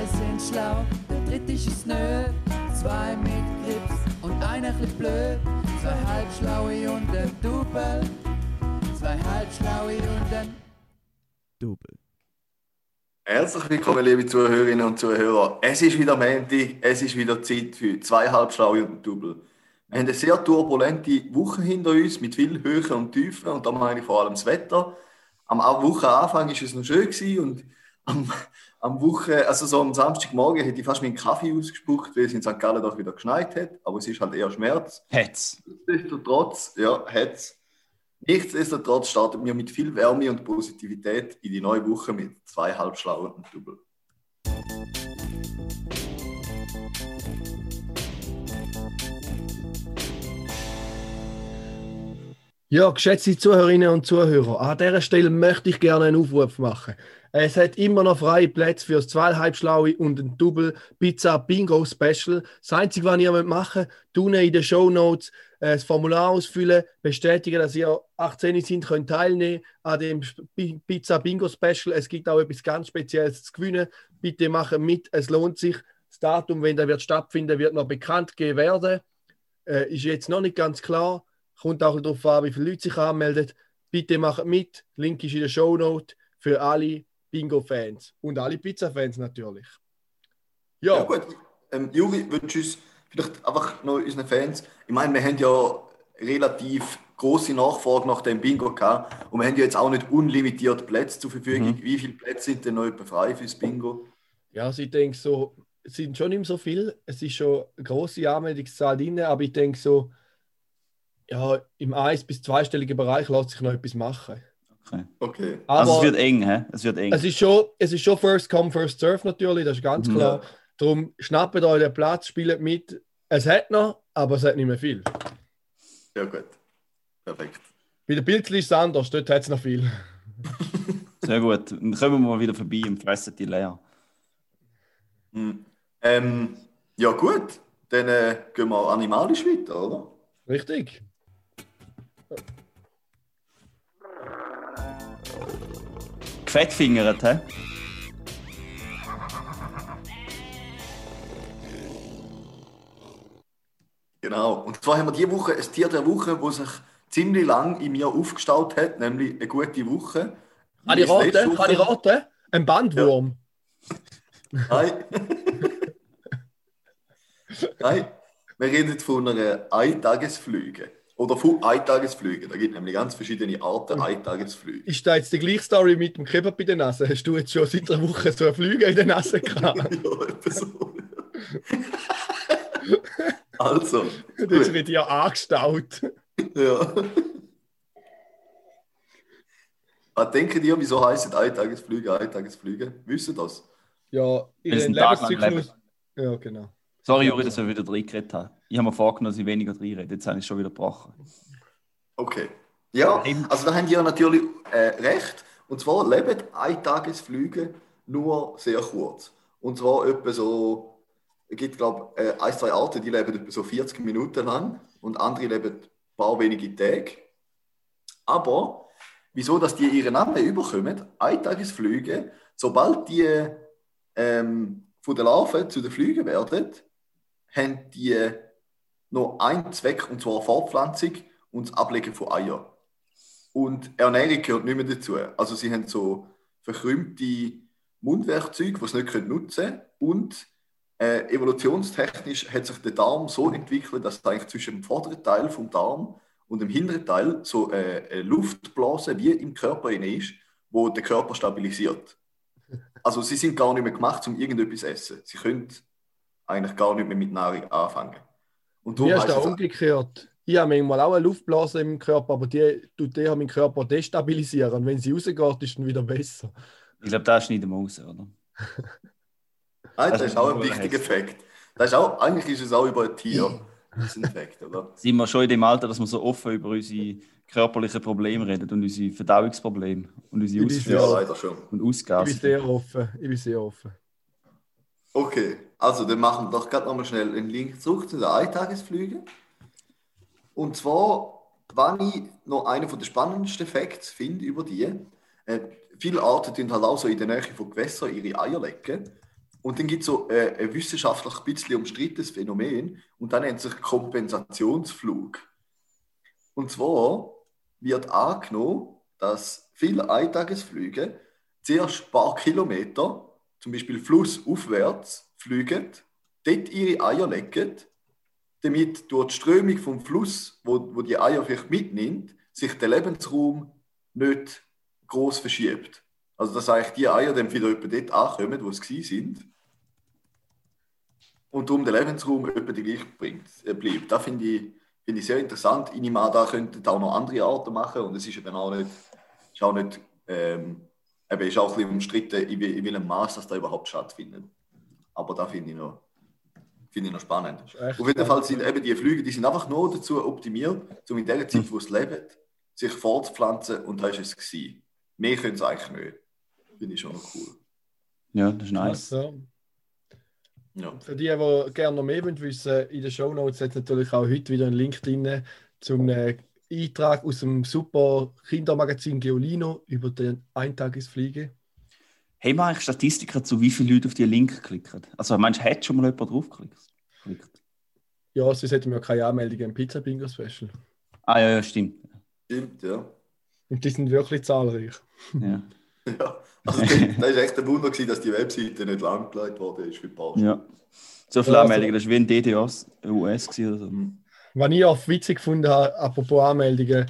Zwei sind schlau, der dritte ist nö. Zwei mit Grips und einer bisschen blöd. Zwei halbschlaue und ein Double. Zwei halbschlaue und ein Double. Herzlich willkommen, liebe Zuhörerinnen und Zuhörer. Es ist wieder Montag, es ist wieder Zeit für zwei Halbschlaue und ein Double. Wir haben eine sehr turbulente Woche hinter uns mit viel Höhen und Tiefen und da meine ich vor allem das Wetter. Am Wochenanfang war es noch schön gewesen und am, am Woche, also so am Samstagmorgen hätte ich fast meinen Kaffee ausgespuckt, weil es in St. Gallen doch wieder geschneit hat, aber es ist halt eher Schmerz. Hetz. Nichtsdestotrotz, ja, hat's. Nichtsdestotrotz starten wir mit viel Wärme und Positivität in die neue Woche mit zwei halbschlauen und Double. Ja, geschätzte Zuhörerinnen und Zuhörer, an dieser Stelle möchte ich gerne einen Aufruf machen. Es hat immer noch freie Plätze für das zweieinhalb Schlaue und ein Double Pizza Bingo Special. Das Einzige, was ihr machen müsst, tun in den Show Notes äh, das Formular ausfüllen, bestätigen, dass ihr 18 sind, könnt teilnehmen an dem Pizza Bingo Special. Es gibt auch etwas ganz Spezielles zu gewinnen. Bitte machen mit, es lohnt sich. Das Datum, wenn der wird stattfinden, wird noch bekannt gegeben werden. Äh, ist jetzt noch nicht ganz klar. Kommt auch darauf an, wie viele Leute sich anmelden. Bitte macht mit. Link ist in der Show Note für alle Bingo-Fans und alle Pizza-Fans natürlich. Ja, ja gut. Ähm, Juri, du uns vielleicht einfach noch unseren Fans, ich meine, wir haben ja relativ große Nachfrage nach dem Bingo gehabt und wir haben ja jetzt auch nicht unlimitiert Plätze zur Verfügung. Mhm. Wie viele Plätze sind denn noch frei fürs Bingo? Ja, also ich denke so, es sind schon nicht so viel. Es ist schon eine große Anmeldungszahl drin, aber ich denke so, ja, im 1- bis zweistelligen Bereich lässt sich noch etwas machen. Okay. okay. also es wird eng, hä? Es wird eng. Es ist schon, es ist schon First Come, First Serve natürlich, das ist ganz mhm. klar. Darum schnappt euch den Platz, spielt mit. Es hat noch, aber es hat nicht mehr viel. Ja, gut. Perfekt. Bei der Bildli ist es anders, dort hat es noch viel. Sehr gut. Dann kommen wir mal wieder vorbei und fressen die leer. Mhm. Ähm, ja, gut. Dann äh, gehen wir animalisch weiter, oder? Richtig. Gefettfingert, hä? Genau. Und zwar haben wir diese Woche ein Tier der Woche, das sich ziemlich lang in mir aufgestaut hat, nämlich eine gute Woche. Kann ich raten? Kann ich raten? Ein Bandwurm. Ja. Nein. Nein. Wir reden von einer Eintagesflüge. Oder von Eintagesflügen. Da gibt es nämlich ganz verschiedene Arten Eintagesflüge. Ist da jetzt die gleiche Story mit dem Kebab bei der Nase? Hast du jetzt schon seit einer Woche so eine Flüge in der Nase gehabt? ja, etwas so. also. Jetzt wird ja angestaut. ja. Was denken ihr, wieso heißen Eintagesflüge Eintagesflüge? Wissen das? Ja, in den Lebenszyklus. Ja, genau. Sorry, Juri, dass wir wieder drin geredet haben. Ich habe mir vorgenommen, dass ich weniger drin rede. Jetzt habe ich schon wieder gebrochen. Okay. Ja, also da haben die ja natürlich äh, recht. Und zwar leben Eintagesflüge nur sehr kurz. Und zwar etwa so, es gibt glaube ich äh, ein, zwei Arten, die leben etwa so 40 Minuten lang und andere leben ein paar wenige Tage. Aber wieso, dass die ihren Namen überkommen, Eintagesflüge, sobald die ähm, von der Larve zu den Flügen werden, haben die nur einen Zweck, und zwar Fortpflanzung und das Ablegen von Eiern. Und Ernährung gehört nicht mehr dazu. Also sie haben so verkrümmte Mundwerkzeuge, die sie nicht nutzen können. Und äh, evolutionstechnisch hat sich der Darm so entwickelt, dass eigentlich zwischen dem vorderen Teil vom Darm und dem hinteren Teil so äh, eine Luftblase wie im Körper ist, wo der Körper stabilisiert. Also sie sind gar nicht mehr gemacht, um irgendetwas zu essen. Sie können eigentlich gar nicht mehr mit Nahrung anfangen. Und Wie hast du umgekehrt? Ich habe manchmal auch eine Luftblase im Körper, aber die tut die meinen Körper destabilisieren. Und wenn sie rausgeht, ist dann wieder besser. Ich glaube, das schneiden wir raus, oder? Nein, das, das ist auch ein wichtiger Effekt. Das ist auch, eigentlich ist es auch über ein Tier. Das ist ein Effekt, oder? Sind wir schon in dem Alter, dass wir so offen über unsere körperlichen Probleme reden und unsere Verdauungsprobleme und unsere Ausflüsse ja, leider schon. und Ausgaben? Ich bin sehr offen. Ich bin sehr offen. Okay, also dann machen wir doch gerade nochmal schnell einen Link zurück zu den Eintagesflügen. Und zwar, wenn ich noch einen der spannendsten Facts finde über die, äh, viele Arten tun halt auch so in der Nähe von Gewässern ihre Eier lecken. Und dann gibt es so äh, ein wissenschaftlich ein bisschen umstrittenes Phänomen und das nennt sich Kompensationsflug. Und zwar wird angenommen, dass viele Eintagesflüge zuerst ein paar Kilometer, zum Beispiel flussaufwärts, fliegen, dort ihre Eier legen, damit durch die Strömung vom Fluss, wo, wo die Eier vielleicht mitnimmt, sich der Lebensraum nicht groß verschiebt. Also dass eigentlich die Eier dann wieder etwa dort ankommen, wo sie sind. Und darum der Lebensraum etwa die gleich bringt, äh, bleibt. Das finde ich, find ich sehr interessant. Ich nehme da könnten auch noch andere Arten machen und es ist eben auch nicht, ist auch nicht ähm, eben ist auch ein bisschen umstritten, in, in welchem Maß das da überhaupt stattfindet. Aber da finde ich noch, finde ich noch spannend. Auf jeden Fall sind eben die Flüge, die sind einfach nur dazu optimiert, um in der Zeit, wo es lebt, sich fortzupflanzen und da ist es gewesen. Mehr können es eigentlich nicht. Finde ich schon noch cool. Ja, das ist nice. Also, ja. Für die, die gerne noch mehr wissen in den Show Notes hat natürlich auch heute wieder einen Link drin zum äh, Eintrag aus dem super Kindermagazin Geolino über den Eintagesfliege. Haben wir eigentlich Statistiken zu wie viele Leute auf diesen Link klicken? Also meinst du, hat schon mal jemand draufgeklickt? Ja, sonst hätten wir keine Anmeldungen im Pizza Bingo Special. Ah ja, ja, stimmt. Stimmt, ja. Und die sind wirklich zahlreich. Ja. ja. Also das, ist echt ein Wunder, gewesen, dass die Webseite nicht langgelegt wurde ist für die Ja. So viele ja, also, Anmeldungen, das war wie ein DDoS US oder so. Mhm. Was ich auch witzig gefunden habe, apropos Anmeldungen,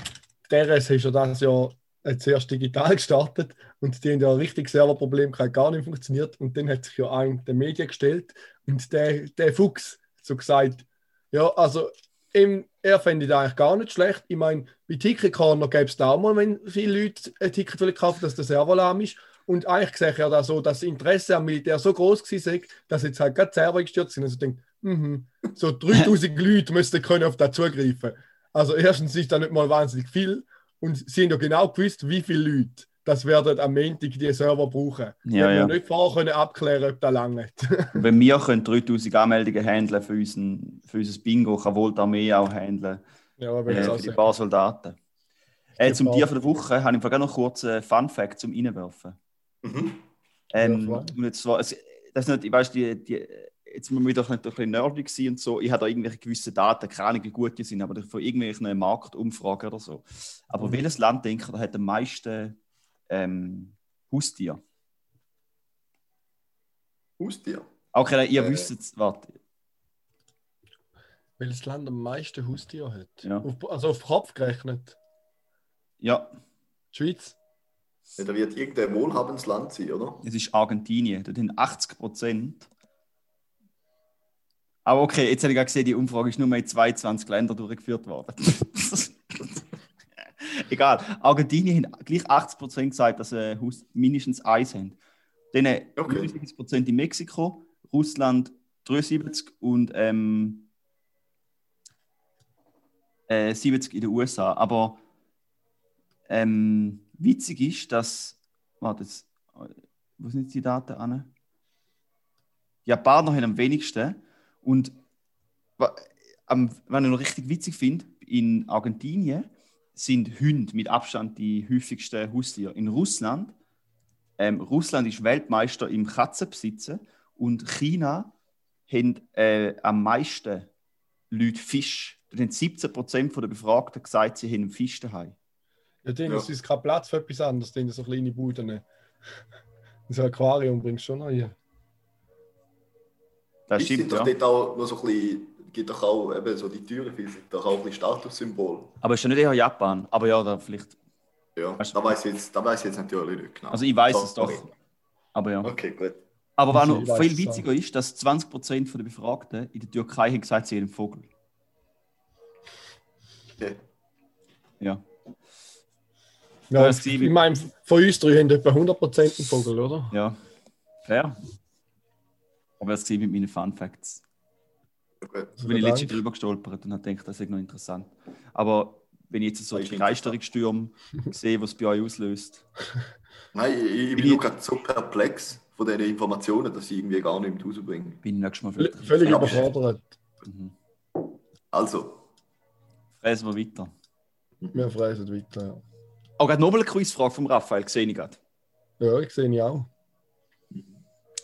DRS ist ja das Jahr zuerst digital gestartet und die haben ja ein richtiges Serverproblem gehabt, gar nicht funktioniert. Und dann hat sich ja ein der Medien gestellt und der, der Fuchs so gesagt, ja, also im, er fände das eigentlich gar nicht schlecht. Ich meine, bei Ticket Corner gäbe es da auch mal, wenn viele Leute ein Ticket kaufen, dass der Server lahm ist. Und eigentlich sehe ich ja da so, dass das Interesse am Militär so groß war, dass jetzt halt gerade Server gestürzt sind. Also ich denke, mhm, so 3000 Leute müssten können auf das zugreifen. Also erstens ist da nicht mal wahnsinnig viel und sie haben ja genau gewusst, wie viele Leute das werden am Montag die Server brauchen. Ja, wir ja. nicht vorher können abklären, ob das lange Wenn wir können 3000 Anmeldungen handeln für, unseren, für unser Bingo, kann wohl die Armee auch handeln. Ja, aber äh, für die paar Soldaten. Äh, zum Tier der Woche habe ich noch kurz einen Fun Fact zum Reinwerfen. Mhm. Ähm, ja, das ist nicht, ich weiß, die, die, jetzt muss man wieder ein bisschen nerdig sein und so. Ich habe da irgendwelche gewisse Daten, keine Ahnung, wie gut die sind, aber von irgendwelchen Marktumfragen oder so. Aber mhm. welches Land, denke ich, hat am meisten ähm, Haustier? Haustier? Okay, ihr äh. wisst es, warte. Welches Land am meisten Haustier hat? Ja. Auf, also auf Kopf gerechnet? Ja. Die Schweiz? Ja, da wird irgendein wohlhabendes Land sein, oder? Es ist Argentinien. Dort sind 80 Prozent aber okay, jetzt habe ich gesehen, die Umfrage ist nur in 22 Ländern durchgeführt worden. Egal. Argentinien hat gleich 80% gesagt, dass sie mindestens eins haben. Dann okay. 70% in Mexiko, Russland 73 und ähm, äh, 70 in den USA. Aber ähm, witzig ist, dass. Warte, jetzt, wo sind jetzt die Daten an? Die Japaner haben am wenigsten und was ich noch richtig witzig finde, in Argentinien sind Hunde mit Abstand die häufigsten Haustiere. In Russland, ähm, Russland ist Weltmeister im Katzenbesitzen und China haben äh, am meisten Leute Fisch. Da haben 17% der Befragten gesagt, sie haben einen Fisch daheim. Ja, denen ja. ist kein Platz für etwas anderes, denen so kleine Buden. So ein Aquarium bringst du schon noch hier. Das stimmt, sind doch ja. dort auch noch so ein bisschen, gibt doch auch eben so die Türen, sind doch auch ein bisschen Statussymbol. Aber ist ja nicht eher Japan, aber ja, da vielleicht. Ja, weißt, da weiß ich jetzt, da weiß ich jetzt natürlich nicht genau. Also ich weiß es doch. Aber ja. Okay, gut. Aber was noch viel witziger ist, dass 20% der Befragten in der Türkei haben gesagt, sie haben einen Vogel. Okay. Ja. Ja, ich meine, von uns drei haben etwa 100% einen Vogel, oder? Ja, fair. Aber das mit meinen Fun Facts. Also bin ich letztens drüber gestolpert und habe gedacht, das ist noch interessant. Aber wenn ich jetzt so die Begeisterungsstürme sehe, was es bei euch auslöst. Nein, ich, ich bin, gerade so perplex von diesen Informationen, dass ich irgendwie gar nicht mehr rausbringe. Bin ich nächstes Mal völlig, völlig überfordert. Mhm. Also. Fräsen wir weiter. Wir fräsen weiter, ja. Auch gerade nochmal eine Quizfrage vom Raphael, sehe ich gerade. Ja, ich sehe ihn auch.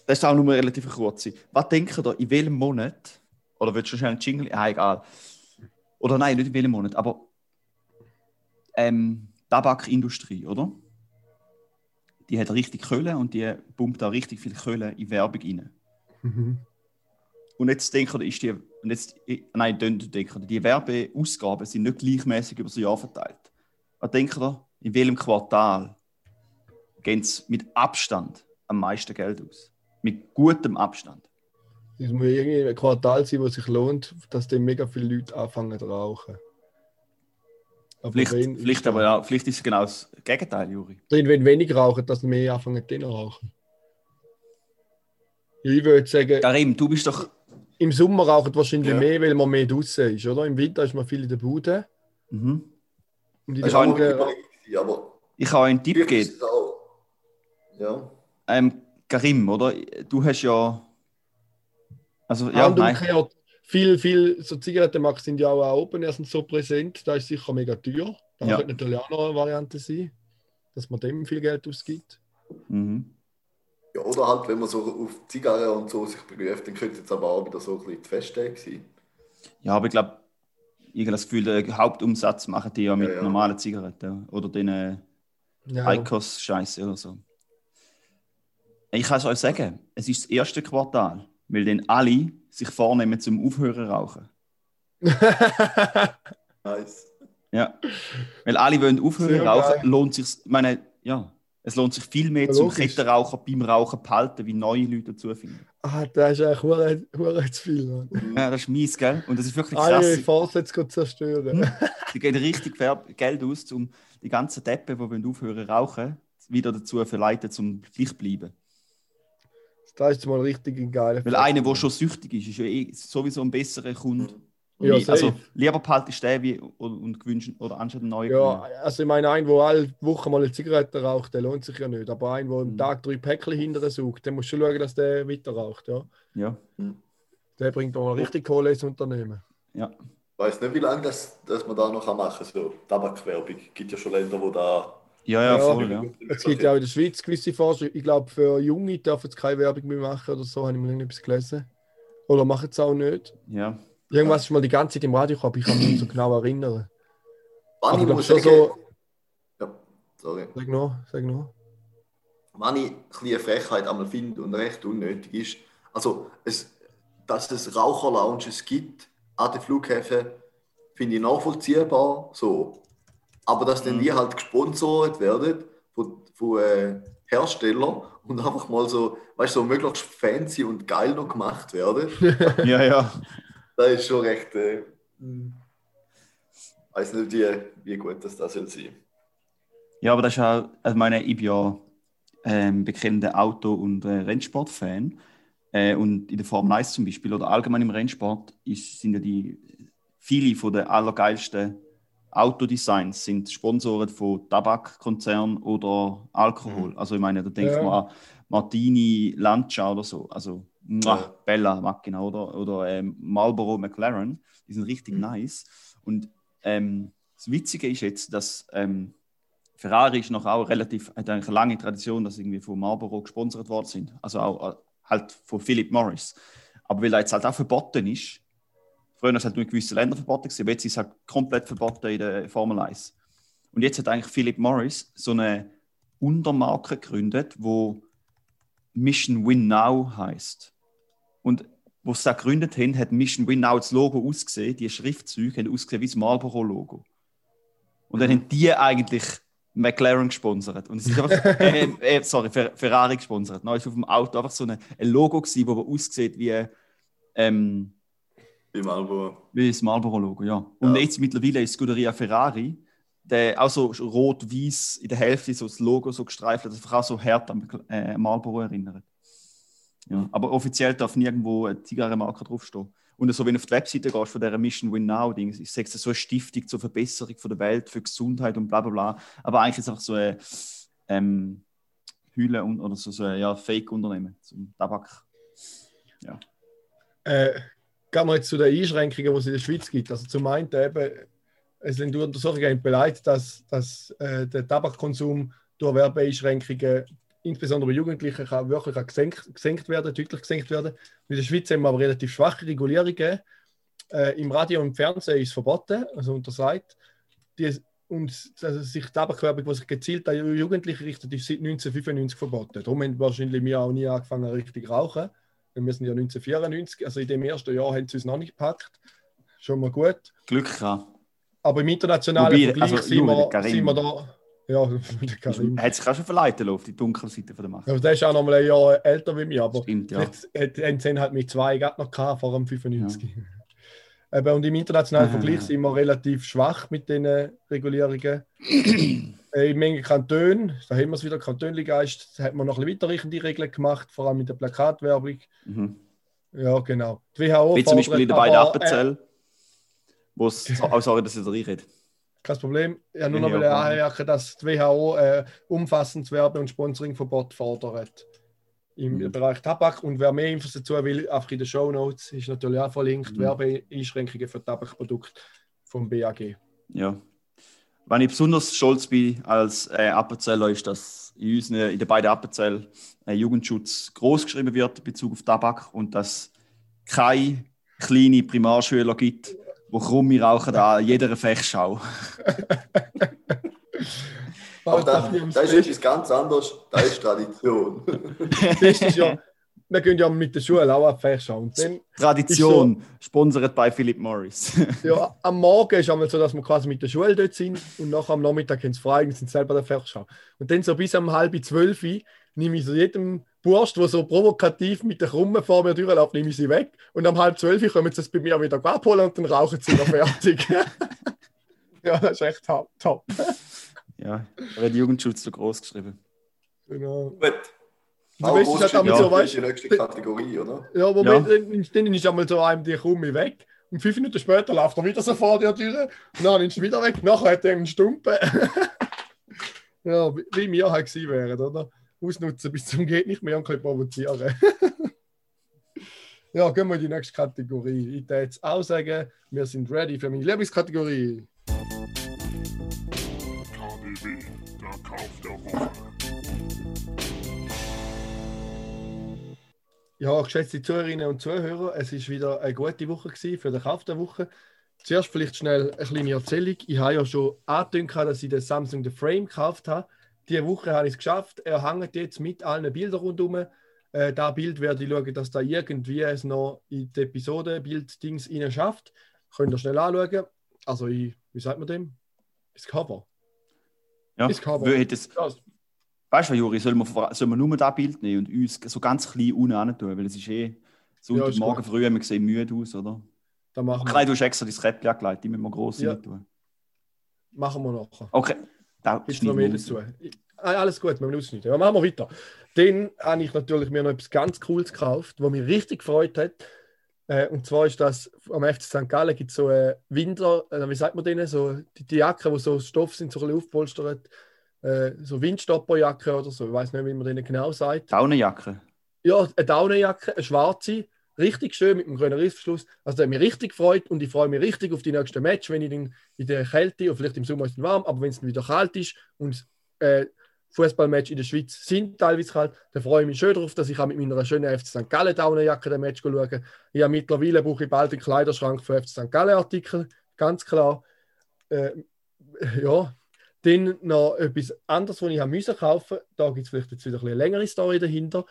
Das ist auch nur relativ kurze. Was denkt ihr, in welchem Monat, oder willst du schon einen Jingle? Ah, egal. Oder nein, nicht in welchem Monat, aber ähm, Tabakindustrie, oder? Die hat richtig Kohle und die pumpt da richtig viel Kohle in Werbung rein. Mhm. Und jetzt denken ist die, und jetzt, nein, denken die Werbeausgaben sind nicht gleichmäßig über das Jahr verteilt. Was denkt ihr, in welchem Quartal gehen sie mit Abstand am meisten Geld aus? Mit gutem Abstand. Es muss irgendwie ein Quartal sein, wo sich lohnt, dass dann mega viele Leute anfangen zu rauchen. Aber vielleicht, vielleicht, aber ja, vielleicht ist es genau das Gegenteil, Juri. Wenn wenig rauchen, dass mehr anfangen zu rauchen. Ich würde sagen. Karim, du bist doch. Im Sommer rauchen wahrscheinlich ja. mehr, weil man mehr draußen ist, oder? Im Winter ist man viel in der Bude. Mhm. Und in der Augen, aber ich kann einen Tipp geben. Ja. Ähm, Karim, oder? Du hast ja. Also, ja, nein. Viel, viel so Zigarettenmarken sind ja auch oben erstens so präsent. Da ist sicher mega teuer. Da ja. könnte natürlich auch noch eine Variante sein, dass man dem viel Geld ausgibt. Mhm. Ja, oder halt, wenn man so auf Zigarren und so sich beruft, dann könnte es aber auch wieder so ein bisschen die Festtage sein. Ja, aber ich glaube, ich habe das Gefühl, den Hauptumsatz machen die ja mit ja, ja. normalen Zigaretten oder den äh, ja. Icos-Scheiße oder so. Ich kann es euch sagen, es ist das erste Quartal, weil dann alle sich vornehmen zum Aufhören rauchen. nice. Ja. Weil alle wollen aufhören Sehr rauchen, geil. lohnt sich, meine, ja, es lohnt sich viel mehr ja, zum Kettenraucher beim Rauchen behalten, wie neue Leute dazu finden. Ah, das ist eigentlich hure zu viel. Mann. Ja, das ist mies, gell? Und das ist wirklich krass. Alle Vorsätze zu zerstören. Hm? Die gehen richtig Geld aus, um die ganzen Deppen, die aufhören rauchen, wieder dazu verleiten, zum gleich bleiben. Das ist mal richtig ein geiler Weil einer, der schon süchtig ist, ist ja eh sowieso ein besserer Kunde. Ja, also lieber behaltest du den wie, und gewünscht oder anstatt einen neuen. Ja, also ich meine, ein, der alle Wochen mal eine Zigarette raucht, der lohnt sich ja nicht. Aber ein, der am mhm. Tag drei Päckchen hinterher sucht, der muss schon schauen, dass der weiter raucht. Ja. ja. Der bringt auch richtig Kohle ins Unternehmen. Ja. Ich weiß nicht, wie lange das, das man da noch machen kann. So Tabakwerbung. Es gibt ja schon Länder, wo da ja, ja, voll, ja. Es gibt ja auch in der Schweiz gewisse Vorschriften. Ich glaube, für Junge dürfen sie keine Werbung mehr machen oder so, habe ich mir etwas gelesen. Oder machen es auch nicht. Ja. Irgendwas ist mal die ganze Zeit im Radio gehabt, ich kann mich nicht so genau erinnern. Wann ich muss sagen, so... Ja, sorry. Sag noch, sag noch. Wenn ich eine Frechheit einmal finde und recht unnötig ist, also es, dass es Raucherlounges gibt an den Flughäfen, finde ich nachvollziehbar. So. Aber dass dann die mhm. halt gesponsert werden von, von äh, Herstellern und einfach mal so, weißt du, so möglichst fancy und geil noch gemacht werden. ja, ja. Das ist schon recht. Äh, ich weiß nicht, wie, wie gut das, das soll sein. Ja, aber das ist auch, also meine, ich bin ja ähm, bekennender Auto- und äh, Rennsportfan. Äh, und in der Formel 1 zum Beispiel oder allgemein im Rennsport ist, sind ja die viele von den allergeilsten Autodesigns sind Sponsoren von Tabakkonzernen oder Alkohol. Mhm. Also ich meine, da denkt ja. man an Martini Lancia oder so. Also ja. Bella Macchina oder, oder ähm, Marlboro McLaren. Die sind richtig mhm. nice. Und ähm, das Witzige ist jetzt, dass ähm, Ferrari ist noch auch relativ, hat eine lange Tradition, dass irgendwie von Marlboro gesponsert worden sind. Also auch äh, halt von Philip Morris. Aber weil er jetzt halt auch verboten ist, Früher war es halt nur in gewissen Ländern verboten, aber jetzt ist es halt komplett verboten in der Formel 1. Und jetzt hat eigentlich Philip Morris so eine Untermarke gegründet, wo Mission Win Now heißt. Und wo sie das gegründet haben, hat Mission Win Now das Logo ausgesehen, die Schriftzüge haben ausgesehen wie das Marlboro-Logo. Und dann haben die eigentlich McLaren gesponsert. Und es ist einfach, äh, äh, sorry, Ferrari gesponsert. Nein, es ist auf dem Auto einfach so ein Logo gewesen, wo aussieht wie ähm, wie Marlboro. Wie das Marlboro-Logo, ja. Und ja. jetzt mittlerweile ist Scuderia Ferrari, der auch so rot-weiß in der Hälfte so das Logo so gestreift, das auch so hart an äh, Marlboro erinnert. Ja. Aber offiziell darf nirgendwo eine Zigarrenmarke draufstehen. Und so, wenn du auf die Webseite gehst von dieser Mission Win Now, Ding, ich sage es so eine Stiftung zur Verbesserung von der Welt, für Gesundheit und bla bla bla. Aber eigentlich ist es einfach so eine ähm, Hülle und, oder so, so ein ja, Fake-Unternehmen zum Tabak. Ja. Äh, gehen wir jetzt zu den Einschränkungen, die es in der Schweiz gibt. Also zum einen eben, es sind Untersuchungen beleidigt, dass, dass äh, der Tabakkonsum durch Werbeeinschränkungen insbesondere bei Jugendlichen kann wirklich gesenkt, gesenkt werden, deutlich gesenkt werden. In der Schweiz haben wir aber relativ schwache Regulierungen. Äh, Im Radio und im Fernsehen ist es verboten, also untersagt. Die, und also sich Tabakwerbung, die sich gezielt an Jugendliche richtet, ist seit 1995 verboten. Darum haben wahrscheinlich wir auch nie angefangen, richtig rauchen. Wir sind ja 1994, also in dem ersten Jahr haben sie uns noch nicht gepackt. Schon mal gut. Glück gehabt. Aber im internationalen Wobei, Vergleich also, sind, wir, sind wir da. Ja, der Karim. Hat sich auch schon verleiten auf die dunkle Seite von der Macht. Ja, der ist auch noch mal ein Jahr älter wie mich, aber Stimmt, ja. haben halt mit zwei noch gehabt, vor dem 95. Ja. Eben, und im internationalen ah. Vergleich sind wir relativ schwach mit den Regulierungen. äh, in Menge Kantonen, da haben wir es wieder, Kantonligeist, hat man noch ein bisschen weiterreichende Regeln gemacht, vor allem mit der Plakatwerbung. Mhm. Ja, genau. Die WHO Wie zum Beispiel in der beiden Appenzell, äh, wo es, oh, sorry, dass ich da reinrede. Kein Problem. Habe nur noch ja, anmerken, dass die WHO äh, umfassendes Werbe- und Sponsoringverbot fordert im mhm. Bereich Tabak. Und wer mehr Infos dazu will, einfach in den Show Notes ist natürlich auch verlinkt. Mhm. Werbeeinschränkungen für Tabakprodukte vom BAG. Ja. Wenn ich besonders stolz bin als äh, Appenzeller, ist, dass in, unseren, in den beiden Appenzell äh, Jugendschutz groß geschrieben wird in Bezug auf Tabak und dass keine kleine Primarschüler gibt, die krumme rauchen an jeder Fechschau. Aber das, das ist etwas ganz anderes, das ist Tradition. das ist ja, wir gehen ja mit der Schule auch auf schauen. Tradition, so, sponsert bei Philip Morris. ja, am Morgen ist es so, dass wir quasi mit der Schule dort sind und nachher am Nachmittag haben sie frei und sind selber der Fachschau. Und dann so bis um halb zwölf nehme ich so jedem Burst, der so provokativ mit der Krumme vor mir durchläuft, nehme ich sie weg. Und um halb zwölf kommen sie es bei mir wieder abholen und dann rauchen sie noch fertig. ja, das ist echt top. Ja, da wird Jugendschutz so groß geschrieben. Genau. Gut. Du weißt, ist halt damit ja. so, weißt die nächste Kategorie, oder? Ja, aber ja. Wenn, dann ist einmal so einem die Kumme weg. Und fünf Minuten später läuft er wieder so vor der Tür. Und dann ist er wieder weg. Nachher hat er einen Stumpen. ja, wie wir halt gewesen wären, oder? Ausnutzen bis zum geht nicht mehr und ein provozieren. ja, gehen wir in die nächste Kategorie. Ich würde jetzt auch sagen, wir sind ready für meine Lieblingskategorie. Ja, geschätzte Zuhörerinnen und Zuhörer, es ist wieder eine gute Woche für den Kauf der Woche. Zuerst vielleicht schnell eine kleine Erzählung. Ich habe ja schon angekündigt, dass ich den Samsung The Frame gekauft habe. Diese Woche habe ich es geschafft. Er hängt jetzt mit allen Bildern rundherum. Äh, da Bild werde ich schauen, dass da irgendwie es noch in die Episode Bild-Dings rein schafft. Könnt ihr schnell anschauen. Also, ich, wie sagt man dem? Das Cover. Ja, das Cover. Das, Weißt du, Juri, sollen wir, sollen wir nur das Bild nehmen und uns so ganz klein unten tun? Weil es ist eh Sonntagmorgen ja, früh, haben wir gesehen, müde aus, oder? Dann machen wir. du hast extra dein Räppchen angelegt, die müssen wir gross ja. tun. Machen wir nachher. Okay, da ist noch mehr dazu. Alles gut, wir müssen nicht. Ja, machen wir weiter. Dann habe ich natürlich mir noch etwas ganz Cooles gekauft, was mich richtig gefreut hat. Äh, und zwar ist das am FC St. Gallen gibt es so äh, Winter, äh, wie sagt man denen, so die, die Jacken, die so Stoff sind, so ein bisschen aufpolstert äh, so Windstopperjacke oder so, ich weiß nicht, wie man denen genau sagt. Daunenjacke? Ja, eine Daunenjacke, eine schwarze, richtig schön mit einem grünen Rissverschluss. Also, das hat mich richtig gefreut und ich freue mich richtig auf die nächsten Match, wenn ich dann in der Kälte, oder vielleicht im Sommer ist es warm, aber wenn es dann wieder kalt ist und äh, Fußballmatch in der Schweiz sind teilweise kalt, dann freue ich mich schön darauf, dass ich auch mit meiner schönen FC St. Gallen Daunenjacke den Match schaue. Ich habe mittlerweile brauche ich bald einen Kleiderschrank für FC St. Gallen Artikel, ganz klar. Äh, ja, dann noch etwas anderes, was ich haben müssen kaufen Da gibt es vielleicht jetzt wieder eine längere Story dahinter.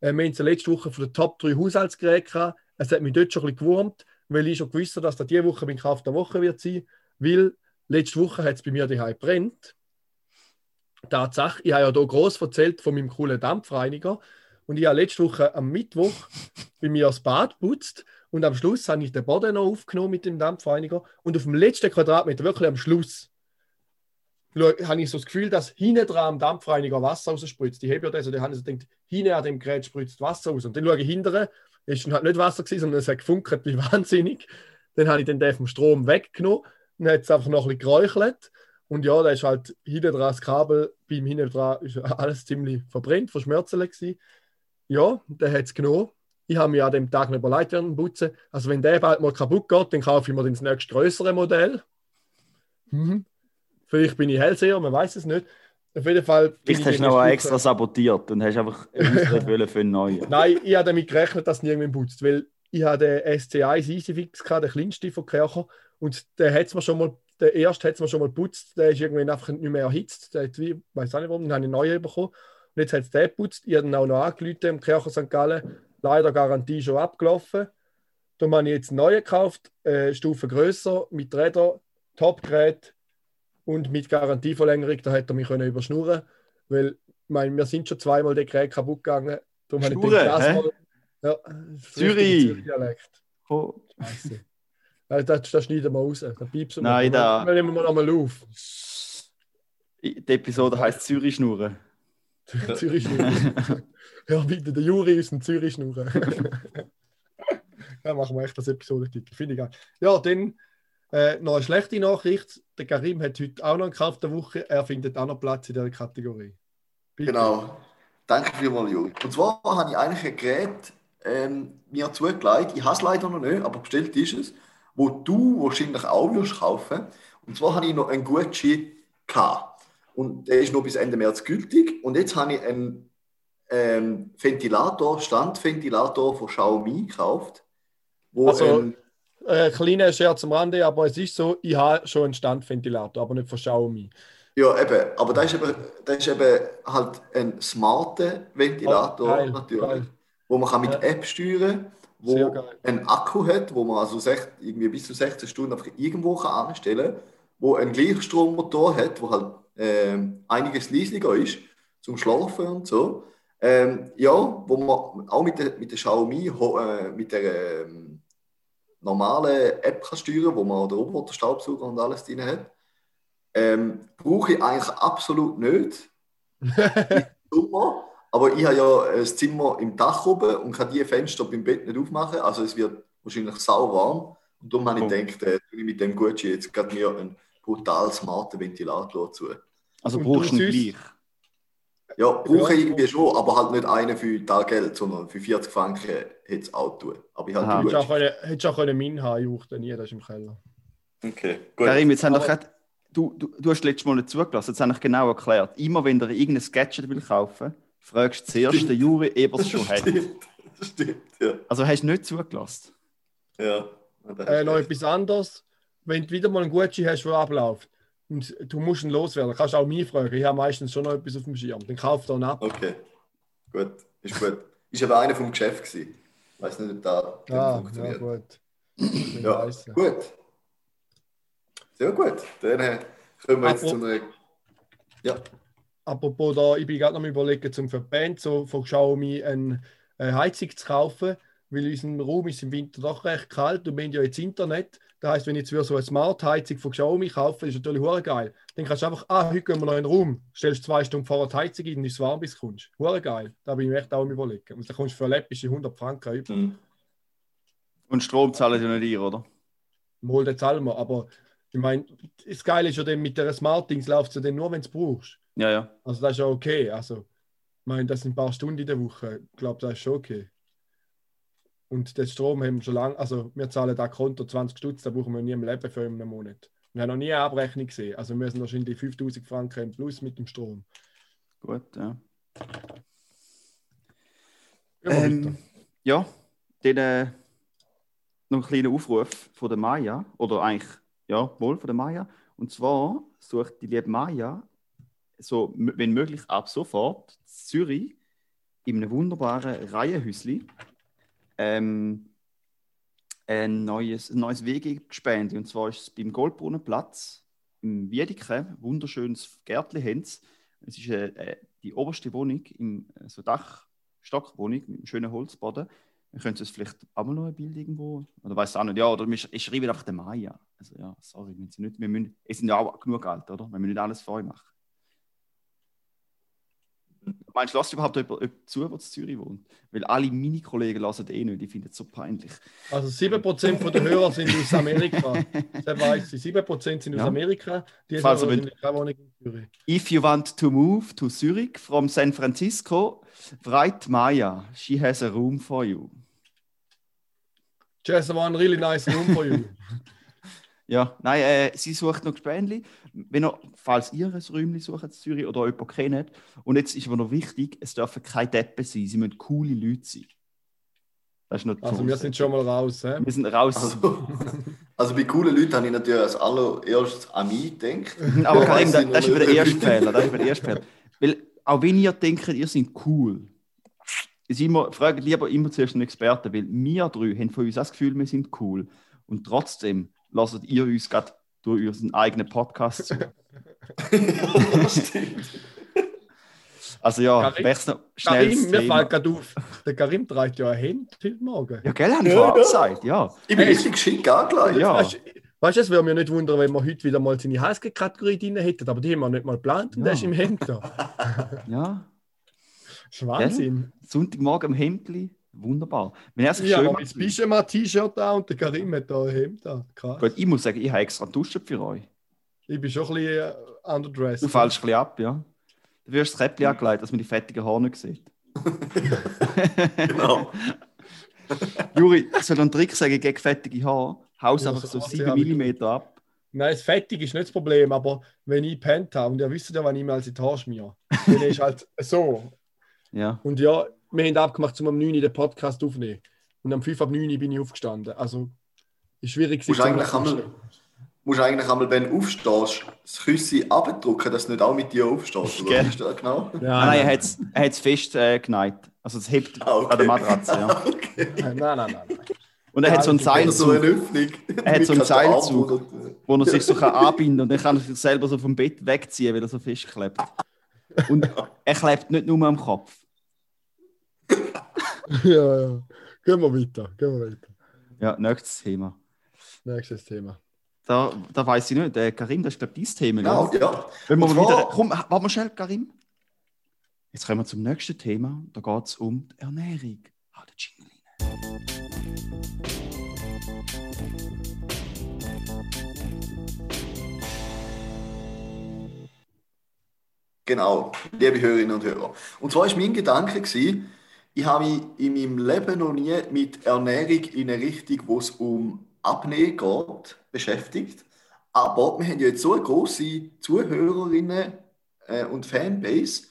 Äh, wir haben letzte Woche von den Top 3 Haushaltsgeräten gehabt. Es hat mich dort schon ein bisschen gewurmt, weil ich schon gewusst habe, dass das diese Woche mein Kauf der Woche wird sein. Weil letzte Woche hat es bei mir daheim brennt. Tatsache, ich habe ja hier groß erzählt von meinem coolen Dampfreiniger. Und ich habe letzte Woche am Mittwoch bei mir das Bad putzt und am Schluss habe ich den Boden noch aufgenommen mit dem Dampfreiniger. Und auf dem letzten Quadratmeter, wirklich am Schluss, habe ich so das Gefühl, dass hinten dran am Dampfreiniger Wasser rausspritzt. Ich habe ja das, und dann habe ich gedacht, hinten an dem Gerät spritzt Wasser raus. Und dann schaue ich hinterher, ist dann halt nicht Wasser gewesen, sondern es hat gefunkert wie wahnsinnig. Dann habe ich den vom Strom weggenommen und hat es einfach noch ein bisschen geräuchelt. Und ja, da ist halt hinten dran das Kabel, beim hinten dran ist alles ziemlich verbrennt, verschmerzelt. Ja, der hat es genommen. Ich habe mir an dem Tag nicht überlegt, werden putzen. Also wenn der bald mal kaputt geht, dann kaufe ich mir das nächste größere Modell. Mhm. Vielleicht bin ich Hellseher, man weiß es nicht. Auf jeden Fall. Vielleicht hast du noch extra sabotiert und hast einfach wollen für einen neuen. Nein, ich habe damit gerechnet, dass es niemand putzt, weil ich habe den SC1 Easyfix gehabt, den kleinsten von Kercher, und der hat mir schon mal, der erste hat es mir schon mal geputzt, der ist irgendwie einfach nicht mehr erhitzt, der hat ich weiß auch nicht warum, dann habe ich einen neuen bekommen. Und jetzt hat es den geputzt, ich habe ihn auch noch angelüht im Kercher St. Gallen, leider Garantie schon abgelaufen. Da habe ich jetzt einen neuen gekauft, äh, Stufe größer, mit Rädern, Top-Gerät und mit Garantieverlängerung, da hätte er mich können überschnurren weil mein, wir sind schon zweimal der Gerät kaputt gegangen. Darum Schnurren, habe ich gedacht, ja, Zürich. Zürich-Dialekt. Oh. Scheiße. Das, das, das schneiden wir raus. Da piepsen wir. Nein, da. Da nehmen wir nochmal auf. Die Episode heißt Zürich schnurren. Zürich schnurren. ja, bitte, der Juri ist ein Zürich schnurren. ja, machen wir echt das Episodentitel. Finde ich geil. Ja, dann äh, noch eine schlechte Nachricht. Der Karim hat heute auch noch einen Kauf der Woche. Er findet auch noch Platz in dieser Kategorie. Bitte. Genau. Danke vielmals, Juri. Und zwar habe ich eigentlich ein Gerät ähm, mir zugelegt. Ich habe es leider noch nicht, aber bestellt ist es. Wo du wahrscheinlich auch wirst kaufen. Und zwar habe ich noch einen Gucci K. Und der ist noch bis Ende März gültig. Und jetzt habe ich einen ähm, Ventilator, Standventilator von Xiaomi gekauft. Wo also, ein, äh, kleiner Scherz am Rande, aber es ist so, ich habe schon einen Standventilator, aber nicht von Xiaomi. Ja, eben, aber das ist eben, das ist eben halt ein smarter Ventilator oh, geil, natürlich, geil. wo man kann mit ja. App steuern kann, wo einen Akku hat, wo man also sech, irgendwie bis zu 16 Stunden einfach irgendwo kann anstellen kann, wo einen Gleichstrommotor hat, wo halt äh, einiges leislicher ist, zum Schlafen und so. Ähm, ja, wo man auch mit der, mit der Xiaomi, äh, mit der ähm, normalen App kann steuern wo man den Roboterstaubsauger und alles drin hat. Ähm, brauche ich eigentlich absolut nicht. Sommer, aber ich habe ja ein Zimmer im Dach oben und kann die Fenster beim Bett nicht aufmachen. Also es wird wahrscheinlich sau warm. Und darum habe ich oh. gedacht, äh, ich mit dem Gucci jetzt gerade mir einen brutal smarten Ventilator zu. Also brauchst du ihn gleich? Ja, brauche ich irgendwie schon, aber halt nicht einen für das Geld, sondern für 40 Franken hätte es auch tun. Aber ich halt Hättest du auch einen Min haben, ich nie, das ist im Keller. Okay, gut. Karim, jetzt haben doch gerade du, du, du hast letztes Mal nicht zugelassen, jetzt habe ich genau erklärt. Immer wenn du irgendein Gadget will kaufen fragst du zuerst den Juri, ob er es schon hat. Das stimmt, ja. Also hast du nicht zugelassen? Ja. Äh, noch etwas anderes. Wenn du wieder mal einen Gucci hast, der abläuft und du musst ihn loswerden, kannst du auch mich fragen. Ich habe meistens schon noch etwas auf dem Schirm. Dann kauf dann ab. Okay, gut. Ist gut. Ist aber einer vom Geschäft gewesen. Ich weiß nicht, ob da ah, funktioniert. Ja, gut. ja, gut. Sehr gut. Dann äh, kommen wir jetzt zu einer. Ja. Apropos da, ich bin gerade noch überlegen, zum für Band so von Xiaomi eine, eine Heizung zu kaufen, weil unser Raum ist im Winter doch recht kalt und wir haben ja jetzt Internet. Das heißt, wenn ich jetzt so eine Smart-Heizung von Xiaomi kaufe, ist natürlich hure geil. Dann kannst du einfach, ah, heute gehen wir noch in den Raum, stellst zwei Stunden vorher die Heizung ein ist warm bis du kommst. Hure geil. Da bin ich echt auch überlegen. Und dann kommst du für läppische 100 Franken über. Mhm. Und Strom zahlen ja nicht ihr, oder? Mal, den zahlen wir, aber ich meine, das Geile ist ja dann, mit der Smart-Dings läuft es ja dann nur, wenn du es brauchst. Ja, ja. Also das ist ja okay. Also, ich meine, das sind ein paar Stunden in der Woche. Ich glaube, das ist schon okay. Und den Strom haben wir schon lange, also wir zahlen da Konto 20 Stutz, da brauchen wir nie im Leben für einen Monat. Wir haben noch nie eine Abrechnung gesehen. Also wir sind wahrscheinlich 5000 Franken im Plus mit dem Strom. Gut, ja. Ähm, ja, dann äh, noch ein kleiner Aufruf von der Maya, oder eigentlich ja, wohl von der Maya. Und zwar sucht die liebe Maya, so, wenn möglich, ab sofort Zürich in einem wunderbaren Reihenhäusli ähm, ein neues, ein neues WG-Gespende. Und zwar ist es beim Goldbrunnenplatz im Wiedeke, wunderschönes Gärtchen haben Es ist äh, äh, die oberste Wohnung, im, äh, so Dachstockwohnung mit einem schönen Holzboden. Wir können es vielleicht auch mal noch ein Bild irgendwo, oder weiß auch nicht, ja, oder ich schreibe einfach den Maya. Also ja, sorry, wir nicht, wir müssen, wir sind ja auch genug alt, oder? Wir müssen nicht alles vor machen. Meinst du, lasst überhaupt jemand zu, der in Zürich wohnt? Weil alle meine Kollegen lassen eh nicht, die finden es so peinlich. Also 7% der Hörer sind aus Amerika. Das weiß ich. 7% sind aus ja. Amerika, die also sind keine Wohnung in Zürich. If you want to move to Zurich from San Francisco, write Maya. She has a room for you. She has one really nice room for you. Ja, nein, äh, sie sucht noch Gespänli. Wenn ihr, falls ihr ein Räumchen sucht in Zürich oder jemanden kennt. Und jetzt ist aber noch wichtig, es dürfen keine Deppen sein, sie müssen coole Leute sein. Das ist noch also wir sind schon mal raus. He? Wir sind raus. Also, also bei coolen Leuten habe ich natürlich als allererstes an mich gedacht. aber Karim, das, das ist über den ersten Fehler. Das ist über den ersten Fehler. Weil auch wenn ihr denkt, ihr seid cool, ist immer, fragt lieber immer zuerst einen Experten, weil wir drei haben von uns das Gefühl, wir sind cool. Und trotzdem lasst ihr uns gerade durch unseren eigenen Podcast zu. Also ja, wechseln schnell. Karim, mir fällt gerade auf, der Karim trägt ja ein Hemd heute Morgen. Ja, gell, haben wir ja, gesagt, ja. Ich bin richtig schick angelegt. Ja. Weißt du, es würde mich nicht wundern, wenn wir heute wieder mal seine Heißkategorie drin hätten, aber die haben wir nicht mal geplant und ja. der ist im Hemd da. ja. Das ist Wahnsinn. Ja? Sonntagmorgen im Hemdli, wunderbar. Wenn er sich ja, schön mit Pyjama-T-Shirt da und der Karim hat da ein Hemd da. Krass. Gut, ich muss sagen, ich habe extra duschen für euch. Ich bin schon ein bisschen uh, underdressed. Du fällst ein bisschen ab, ja. Du wirst das Käppchen angelegt, dass man die fettigen Haare sieht. genau. Juri, soll einen Trick sagen gegen fettige Haare? Haus einfach so 7 mm ab. Nein, das Fettig ist nicht das Problem, aber wenn ich pennt habe, und ihr wisst ja, wann ich mir als die Haare schmiere, dann ist halt so. Ja. Und ja, wir haben abgemacht, um am 9 Uhr den Podcast aufzunehmen. Und am 5 ab 9 Uhr bin ich aufgestanden. Also, ist schwierig. Muss eigentlich einmal, musst eigentlich einmal, wenn du aufstehst, das Küssi abdrücken, dass du nicht auch mit dir aufstehst. Oder ist das genau? Ja, nein, er hat es fest äh, geneigt. Also es hebt ah, okay. an der Matratze. Ja. okay. Nein, nein, nein. nein. Und er hat so einen Seilzug. So eine Öffnung. Er hat so einen Seilzug, wo er sich so kann anbinden kann und dann kann er sich selber so vom Bett wegziehen, weil er so festklebt. Und er klebt nicht nur am Kopf. ja, ja. Gehen wir weiter. Gehen wir weiter. Ja, nächstes Thema. Nächstes Thema. Da, da weiß ich nicht. Der Karim, das ist glaube ich dein Thema. Genau, ja. Wenn wir mal wieder, komm, warte mal schnell, Karim. Jetzt kommen wir zum nächsten Thema. Da geht es um die Ernährung. Ah, der Jingle. Genau, liebe Hörerinnen und Hörer. Und zwar war mein Gedanke, gewesen, ich habe mich in meinem Leben noch nie mit Ernährung in eine Richtung, wo es um Abnehmen geht, beschäftigt. Aber wir haben ja jetzt so eine große Zuhörerinnen äh, und Fanbase.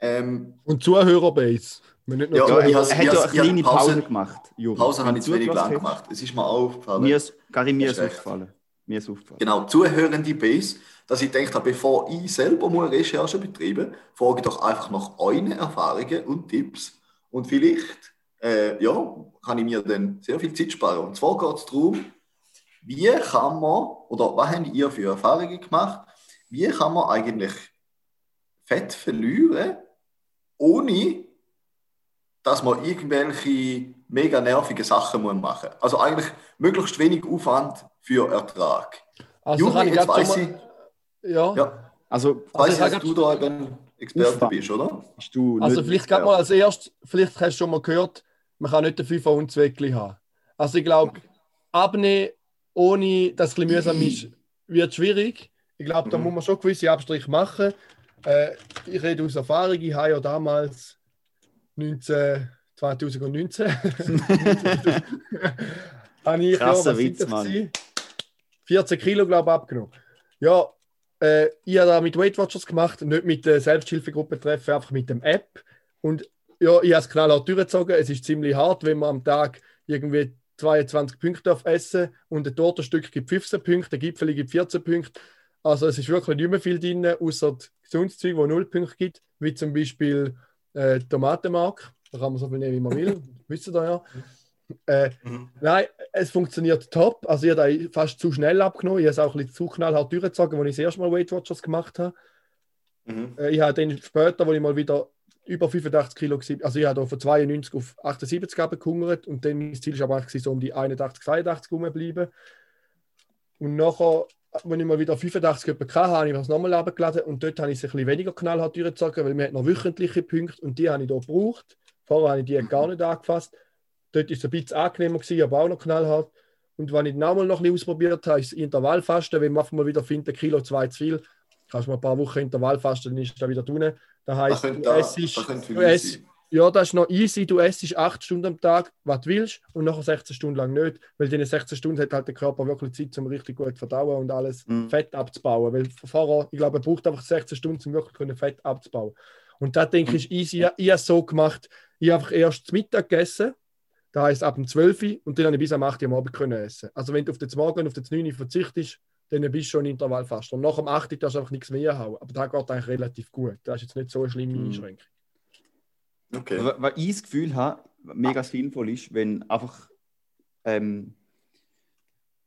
Ähm, und Zuhörerbase. Ja, ich habe ja eine kleine Pause, Pause gemacht. Juri. Pause habe ich zu wenig lang gemacht. Es ist mir aufgefallen. Mir ist, Karin, mir ist aufgefallen. Mir ist aufgefallen. Genau, zuhörende Base, dass ich denke, bevor ich selber mal Recherche betreibe, frage ich doch einfach nach euren Erfahrungen und Tipps. Und vielleicht äh, ja, kann ich mir dann sehr viel Zeit sparen. Und zwar geht es darum, wie kann man, oder was habt ihr für Erfahrungen gemacht, wie kann man eigentlich Fett verlieren, ohne dass man irgendwelche mega nervige Sachen machen muss. Also eigentlich möglichst wenig Aufwand für Ertrag. Also Juri, jetzt weiß ich, ja. ja. Also, weiß also, ich, dass du da ein Experte bist, oder? Bist du also vielleicht gerade mal als erstes, vielleicht hast du schon mal gehört, man kann nicht den FIFA und Zweckli haben. Also ich glaube, abnehmen, ohne dass es ein bisschen mühsam ist, wird schwierig. Ich glaube, da mhm. muss man schon gewisse Abstriche machen. Äh, ich rede aus Erfahrung, ich habe ja damals 19, 2019 habe ich Krasser ja, Witz, Mann. 14 Kilo, glaube ich, abgenommen. Ja, äh, ich habe da mit Weight Watchers gemacht, nicht mit der Selbsthilfegruppe treffen, einfach mit dem App. Und ja, ich habe es knallhart durchgezogen. Es ist ziemlich hart, wenn man am Tag irgendwie 22 Punkte auf essen und ein Tortenstück gibt 15 Punkte, ein Gipfel gibt 14 Punkte. Also es ist wirklich nicht mehr viel drin, außer gesundes Zeug, wo 0 Punkte gibt, wie zum Beispiel äh, Tomatenmark. Da kann man so viel nehmen, wie man will. Wisst ihr da ja. Äh, mhm. Nein, es funktioniert top. Also ich habe fast zu schnell abgenommen. Ich habe es auch ein bisschen zu knallhart durchgezogen, als ich das erste Mal Weight Watchers gemacht habe. Mhm. Äh, ich habe dann später, als ich mal wieder über 85 Kilo gewesen, also ich habe von 92 auf 78 abgehungert und dann mein Ziel war aber so um die 81, 82 rumgeblieben. Und nachher, wenn ich mal wieder 85 hatte, habe ich es nochmal abgeladen und dort habe ich es ein bisschen weniger knallhart durchgezogen, weil wir hatten noch wöchentliche Punkte und die habe ich hier gebraucht. Vorher habe ich die gar nicht angefasst. Dort war es ein bisschen angenehmer, gewesen, aber auch noch knallhart. Und wenn ich auch mal noch ein bisschen ausprobiert habe, ist das Intervallfasten, wenn man mal wieder findet, ein Kilo, zwei zu viel, kannst du mal ein paar Wochen Intervallfasten, dann ist es da wieder drin. Das heisst, da, es ist, da es, Ja, das ist noch easy. Du essst 8 Stunden am Tag, was du willst, und nachher 16 Stunden lang nicht. Weil in den 16 Stunden hat halt der Körper wirklich Zeit, um richtig gut zu verdauen und alles mhm. Fett abzubauen. Weil vorher, ich glaube, er braucht einfach 16 Stunden, um wirklich Fett abzubauen. Und da denke ich, ist easy. Ich, ich habe es so gemacht, ich habe einfach erst Mittag gegessen, da heißt ab dem 12 Uhr, und dann habe ich bis am 8 Uhr am Abend können essen. Also wenn du auf den Morgen und auf den 9 Uhr verzichtest, dann bist du schon im Intervall fast. Und nach dem 8 Uhr darfst du einfach nichts mehr haben. Aber da geht eigentlich relativ gut. Das ist jetzt nicht so eine schlimme mhm. Einschränkung. Okay. Weil ich das Gefühl habe, mega sinnvoll ist, wenn einfach ähm,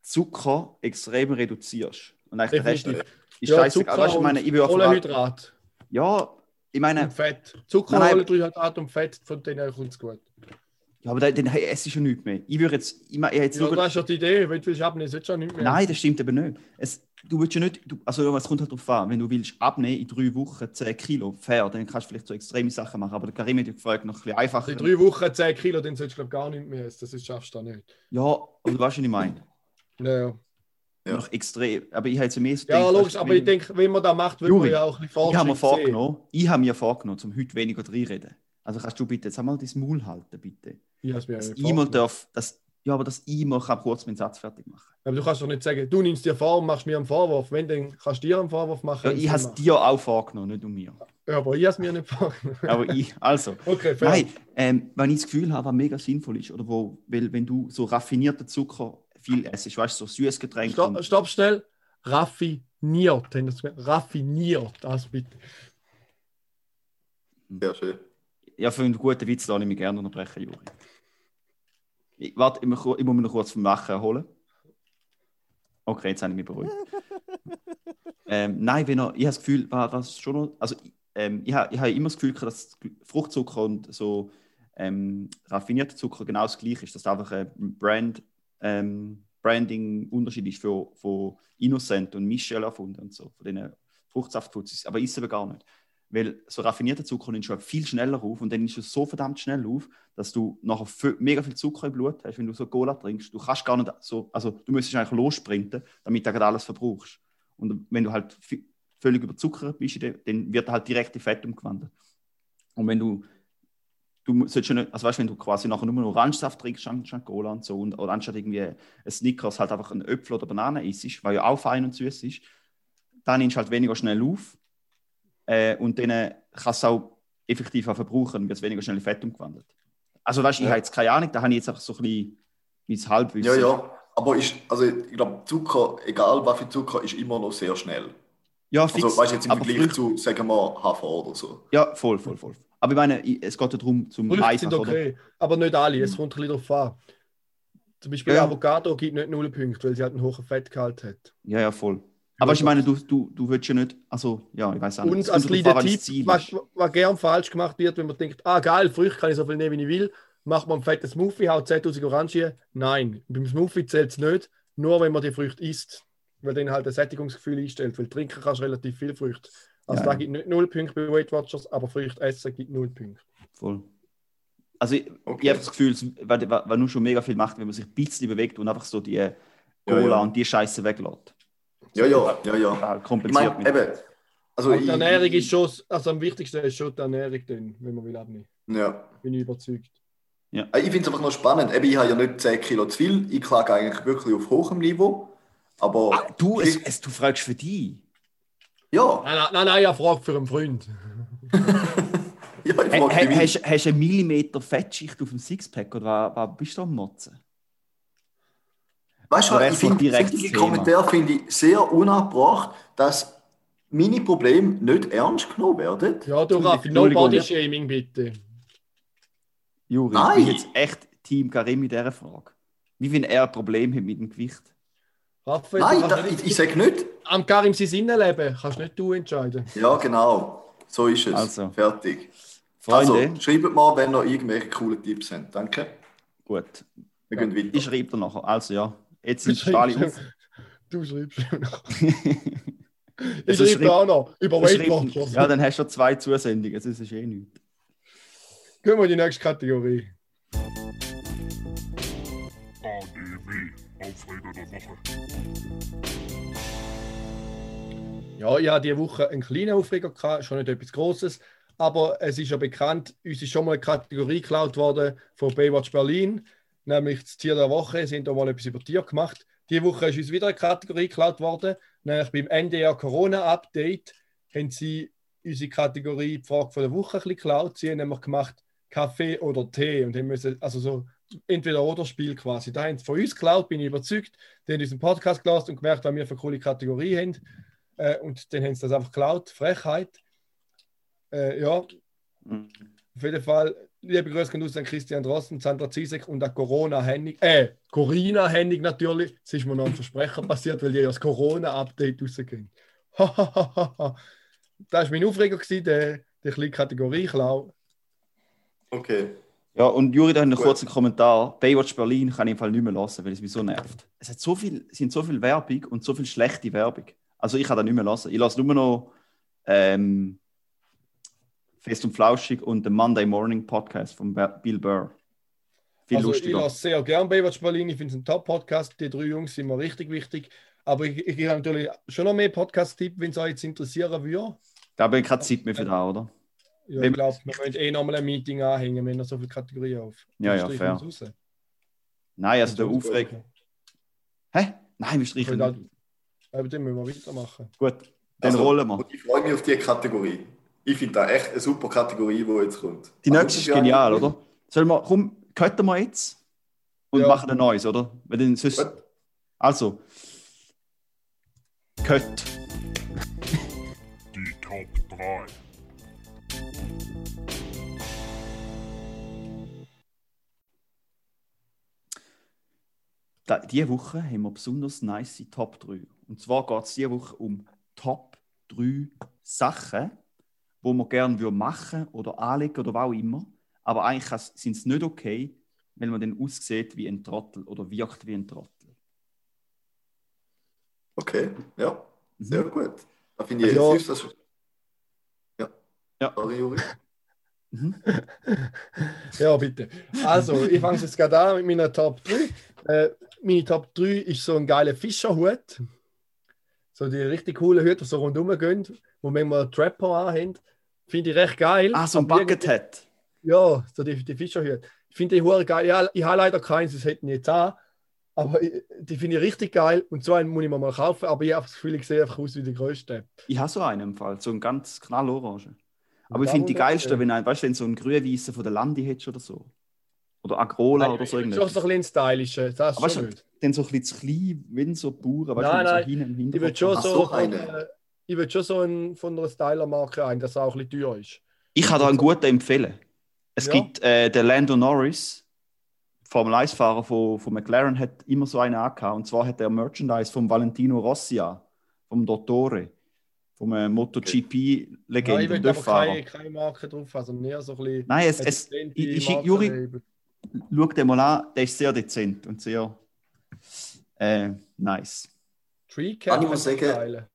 Zucker extrem reduzierst. Und eigentlich der Rest ist ja, scheiße. Zucker weißt, ich meine, ich Kohlenhydrat. Ja, ich meine. Und Fett. Zucker, Kohlenhydrat und Fett, von denen kommt es gut. Ja, aber dann esse ich schon nichts mehr. Ich würde jetzt. Ich, ich jetzt ja, du hast ja die Idee, wenn du willst abnehmen, sollst du schon nichts mehr. Nein, das stimmt eben nicht. Es, du willst ja nicht. Du, also, es kommt halt darauf an, wenn du willst abnehmen in drei Wochen 10 Kilo, fair, dann kannst du vielleicht so extreme Sachen machen. Aber der Karim hat gefragt, noch ein bisschen einfacher. In drei Wochen 10 Kilo, dann sollst du glaube gar nicht mehr essen. Das ist, schaffst du nicht. Ja, aber du weißt, was ich meine. Ja, ja. Ja. Noch extrem. Aber ich habe jetzt mehr so Ja, gedacht, logisch, aber ich denke, wenn man das macht, würde man ja auch ein bisschen Ich habe mir vorgenommen, ich habe mir vorgenommen, um heute weniger reinreden. Also kannst du bitte jetzt einmal dein Maul halten, bitte. Ja, das dass ich mal darf, dass, ja, aber dass ich mal kann kurz meinen Satz fertig machen Aber du kannst doch nicht sagen, du nimmst dir vor und machst mir einen Vorwurf. Wenn, dann kannst du dir einen Vorwurf machen. Ja, ich habe es dir auch vorgenommen, nicht um mir. Ja, aber ich habe es mir nicht vorgenommen. aber ich, also. Okay, fair. Nein, ähm, wenn ich das Gefühl habe, was mega sinnvoll ist, oder wo, weil wenn du so raffinierten Zucker viel essst, weißt du, so süßes Getränk. Stopp, stopp schnell. Raffiniert. Raffiniert, das bitte. Sehr schön ja, für einen guten Witz lasse ich mich gerne unterbrechen, Juri. Ich, warte, ich, muss, ich muss mich noch kurz vom Lachen holen. Okay, jetzt habe ich mich beruhigt. ähm, nein, wenn er, ich habe das Gefühl, war das schon noch, also ähm, ich, habe, ich habe immer das Gefühl, dass Fruchtzucker und so ähm, raffinierter Zucker genau das gleiche ist, dass einfach ein Brand, ähm, Branding-Unterschied ist für, von Innocent und Michel erfunden und so, von den Fruchtsaftfuzis, aber ist aber gar nicht. Weil so raffinierter Zucker nimmt schon viel schneller auf und dann ist es so verdammt schnell auf, dass du nachher mega viel Zucker im Blut hast, wenn du so Cola trinkst. Du kannst gar nicht so, also du müsstest eigentlich lossprinten, damit du gerade alles verbrauchst. Und wenn du halt völlig überzuckert bist, dann wird halt direkt in Fett umgewandelt. Und wenn du, du solltest schon also weißt, wenn du quasi nachher nur Orangensaft trinkst, anstatt Cola und so, und, oder anstatt irgendwie ein Snickers halt einfach einen Äpfel oder Banane isst, weil ja auch fein und süß ist, dann nimmst du halt weniger schnell auf äh, und dann kannst du auch effektiv auch verbrauchen und wird weniger schnell in Fett umgewandelt. Also weißt, ich ja. habe jetzt keine Ahnung, da habe ich jetzt einfach so ein bisschen mein Halbwissen. Ja, ja, aber ist, also ich glaube, Zucker, egal was für Zucker, ist immer noch sehr schnell. Ja, also, fix. Also weißt du, jetzt im Vergleich zu, sagen wir, Hafer oder so. Ja, voll, voll, voll. Aber ich meine, es geht ja darum, zum Früchte sind okay, oder? aber nicht alle, es kommt ein bisschen darauf an. Zum Beispiel ja. Avocado gibt nicht null Punkte, weil sie halt einen hohen Fettgehalt hat. Ja, ja, voll. Aber ich meine, du, du, du willst ja nicht, also ja, ich weiß auch nicht. Und als kleiner Tipp, was, was gern falsch gemacht wird, wenn man denkt, ah geil, Früchte kann ich so viel nehmen, wie ich will, macht man ein fettes Smoothie, haut 10.000 Orangen. Nein, beim Smoothie zählt es nicht, nur wenn man die Früchte isst, weil dann halt ein Sättigungsgefühl einstellt, weil trinken kannst du relativ viel Früchte. Also ja. da gibt nicht null Punkte bei Weight Watchers, aber Früchte essen gibt null Punkte. Voll. Also ich, okay. ich habe das Gefühl, weil, weil nur schon mega viel macht, wenn man sich ein bisschen bewegt und einfach so die Cola ja, ja. und die Scheiße weglässt. Ja, ja, ja, ja. Kompliziert. Ich mein, eben, also die Ernährung ist schon, also am wichtigsten ist schon die Ernährung, dann, wenn man will abnehmen. Ja. Bin ich überzeugt. Ja. Ich finde es einfach noch spannend. Eben, ich habe ja nicht 10 Kilo zu viel. Ich klage eigentlich wirklich auf hohem Niveau. Aber. Ah, du, es, es, du fragst für die. Ja. Nein, nein, nein, ich frage für einen Freund. ja, ich frage ha, hast, hast du einen Millimeter Fettschicht auf dem Sixpack oder was, was bist du am Motzen? Weißt du, ich finde solche Kommentare finde ich sehr unabbracht, dass meine Probleme nicht ernst genommen werden. Ja, du Raffi, no Body Shaming bitte. Juri, Nein. ich bin jetzt echt Team Karim in dieser Frage. Wie viel er ein Problem hat mit dem Gewicht? Raphael, Nein, da, ich, ich sage nicht. Am Karim sein Innenleben kannst nicht du entscheiden. Ja, genau. So ist es. Also. Fertig. Freunde. Also, schreibt mal, wenn noch irgendwelche coole Tipps habt. Danke. Gut. Wir gehen weiter. Ich schreibe dir nachher. Also ja. Jetzt sind alle auf. Du schreibst noch. ich schreibe auch noch über Weight Watchers. Ja, dann hast du zwei Zusendungen. Das ist eh nichts. Gehen wir in die nächste Kategorie. Aufreger der Woche. Ja, ja, diese Woche einen kleinen Aufreger gehabt, schon nicht etwas Großes. aber es ist ja bekannt, uns ist schon mal eine Kategorie geklaut worden von Baywatch Berlin, nämlich das Tier der Woche. Sie haben da mal etwas über Tier gemacht. Diese Woche ist uns wieder eine Kategorie geklaut worden, nämlich beim NDR Corona Update haben sie unsere Kategorie die Frage von der Woche ein bisschen geklaut. Sie haben nämlich gemacht Kaffee oder Tee und haben müssen, also so entweder oder Spiel quasi. Da haben sie von uns geklaut, bin ich überzeugt. Die haben unseren Podcast gelassen und gemerkt, was wir für eine coole Kategorie haben. Äh, und dann haben sie das einfach geklaut. Frechheit. Äh, ja. Mhm. Auf jeden Fall, liebe Grüße aus an Christian Drosten, Sandra Zizek und an Corona Hennig. Äh, Corina Hennig natürlich. Es ist mir noch ein Versprecher passiert, weil die das Corona-Update rausgehen. das war mein Aufreger, der, der kleine Kategorie Klau. Okay. Ja, und Juri, da einen kurzen Kommentar. Baywatch Berlin kann ich im Fall nicht mehr lassen, weil es mich so nervt. Es hat so viel, sind so viel Werbung und so viel schlechte Werbung. Also ich kann das nicht mehr lassen. Ich lasse nur noch ähm, Fest und Flauschig und den Monday Morning Podcast von Bill Burr. Viel also lustiger. ich lasse sehr gern Baywatch Berlin. Ich finde es ein Top-Podcast. Die drei Jungs sind mir richtig wichtig. Aber ich, ich habe natürlich schon noch mehr Podcast-Tipps, wenn es euch jetzt interessieren würde. Da habe ich keine Zeit mehr für da, oder? Ja, ich glaube, wir müssen eh nochmal ein Meeting anhängen, wenn er so viele Kategorien auf. Ja, ja, fair. Nein, also der Aufreg. Hä? Nein, wir streichen nicht. Aber dann müssen wir weitermachen. Gut, dann also, rollen wir. Ich freue mich auf diese Kategorie. Ich finde das echt eine super Kategorie, die jetzt kommt. Die nächste ist genial, oder? Sollen wir, komm, cutten wir jetzt und ja. machen ein neues, oder? Weil dann sonst, also, Cut. Die Top 3. diese Woche haben wir besonders nice Top 3. Und zwar geht es diese Woche um Top 3 Sachen, die man gerne machen oder anlegen oder was auch immer. Aber eigentlich sind es nicht okay, wenn man dann aussieht wie ein Trottel oder wirkt wie ein Trottel. Okay, ja, sehr mhm. gut. Da finde ich, also, das ja. ja. Sorry, Juri. Mhm. ja, bitte. Also, ich fange jetzt gerade an mit meiner Top 3. Äh, meine Top 3 ist so ein geiler Fischerhut. So die richtig coolen Hüte, die so rundherum gehen, wo manchmal Trapper anhaben. Finde ich recht geil. Ah, so ein Buckethead. Ja, so die, die Fischerhüte. Ich finde die Hure geil. Ja, ich habe leider keins, das hätten jetzt an. Aber ich, die finde ich richtig geil und so einen muss ich mir mal kaufen. Aber ich habe das Gefühl, ich sehe einfach aus wie der größte. Ich habe so einen im Fall, so einen ganz knallorange. Aber ich finde die geilste, wenn, weißt, wenn so ein grün-weißer von der Landi hättest oder so. Oder Agrola nein, oder so irgendwas. Schon so ein bisschen stylisch. Das aber schon weißt, dann so ein bisschen zu klein, wenn so Bauern, weißt nein, nein, so hin, ich würde schon, so, äh, ich würd schon so ein, von einer Styler-Marke ein, dass er auch ein bisschen teuer ist. Ich kann da einen guten empfehlen. Es ja. gibt äh, den Lando Norris, Formel 1-Fahrer von, von McLaren, hat immer so einen angehabt. Und zwar hat er Merchandise von Valentino Rossi an, vom Dottore, vom äh, MotoGP-Legende. ich will aber keine, keine Marke drauf, also mehr so ein bisschen. Nein, es, es, ich, ich, Juri, schau dir mal an, der ist sehr dezent und sehr äh, nice. Tree Cat ich muss sagen,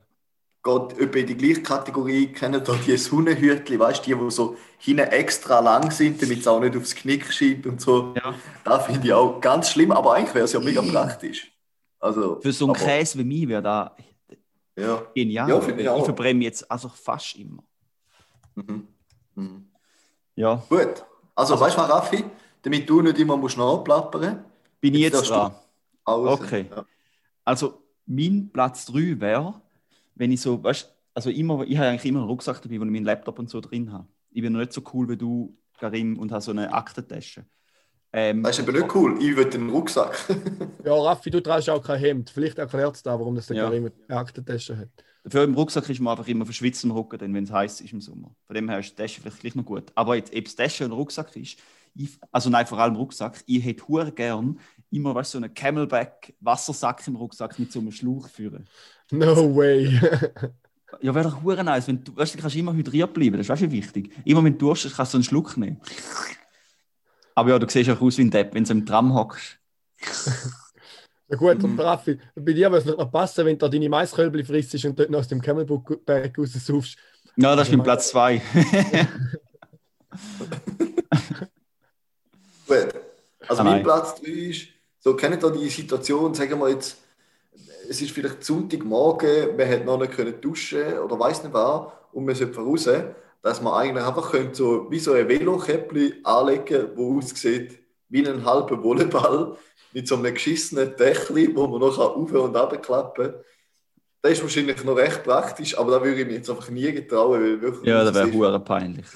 geht etwa in die gleiche Kategorie, kennen da die Sonnenhütchen, weißt du, die, die so hinten extra lang sind, damit es auch nicht aufs Knick schiebt und so. Ja. Das finde ich auch ganz schlimm, aber eigentlich wäre es ja mega praktisch. Also, Für so einen Käse wie mich wäre da ja. genial. Ja, ich, ich verbrenne jetzt also fast immer. Mhm. Mhm. Ja. Gut. Also, also weißt du, Raffi, damit du nicht immer musst nachplappern Bin ich jetzt, dran? Okay. Ja. Also, mein Platz 3 wäre, wenn ich so, weißt also immer, ich habe eigentlich immer einen Rucksack dabei, wo ich meinen Laptop und so drin habe. Ich bin noch nicht so cool wie du, Karim, und habe so eine Aktentasche. Ähm, das ist aber nicht cool, ich will einen Rucksack. ja, Raffi, du traust auch kein Hemd. Vielleicht erklärt es da, warum das der ja. Karim eine Aktentasche hat. Dafür im Rucksack ist man einfach immer verschwitzt im Rücken, wenn es heiß ist im Sommer. Von dem her ist die Tasche vielleicht gleich noch gut. Aber jetzt, ob es Tasche oder Rucksack ist, ich, also nein, vor allem Rucksack, ich hätte hure gern immer weißt, so einen Camelback-Wassersack im Rucksack mit so einem Schlauch führen. No way. ja, wäre doch hure nice, wenn du, weißt, du kannst immer hydriert bleiben, das ist auch wichtig. Immer wenn du Durst hast, kannst du einen Schluck nehmen. Aber ja, du siehst auch aus wie ein Depp, wenn du im Tram hockst. Ja gut, und Raffi, bei dir würde es noch passen, wenn du deine Maiskölbli frisst und dort noch aus dem Camelback raussaufst. Ja, das ist mein Platz 2. Gut. Also ah, mein Platz 3 ist, so kennt ihr die Situation, sagen wir jetzt, es ist vielleicht Sonntagmorgen, man hat noch nicht können duschen oder weiß nicht was und man sollte raus. dass man eigentlich einfach könnte so wie so ein Velokäppli anlegen, wo aussieht wie ein halber Volleyball mit so einem geschissenen Dächli, wo man noch auf und ab klappen kann. Das ist wahrscheinlich noch recht praktisch, aber da würde ich mir jetzt einfach nie getrauen. Weil wirklich ja, das wäre hure peinlich.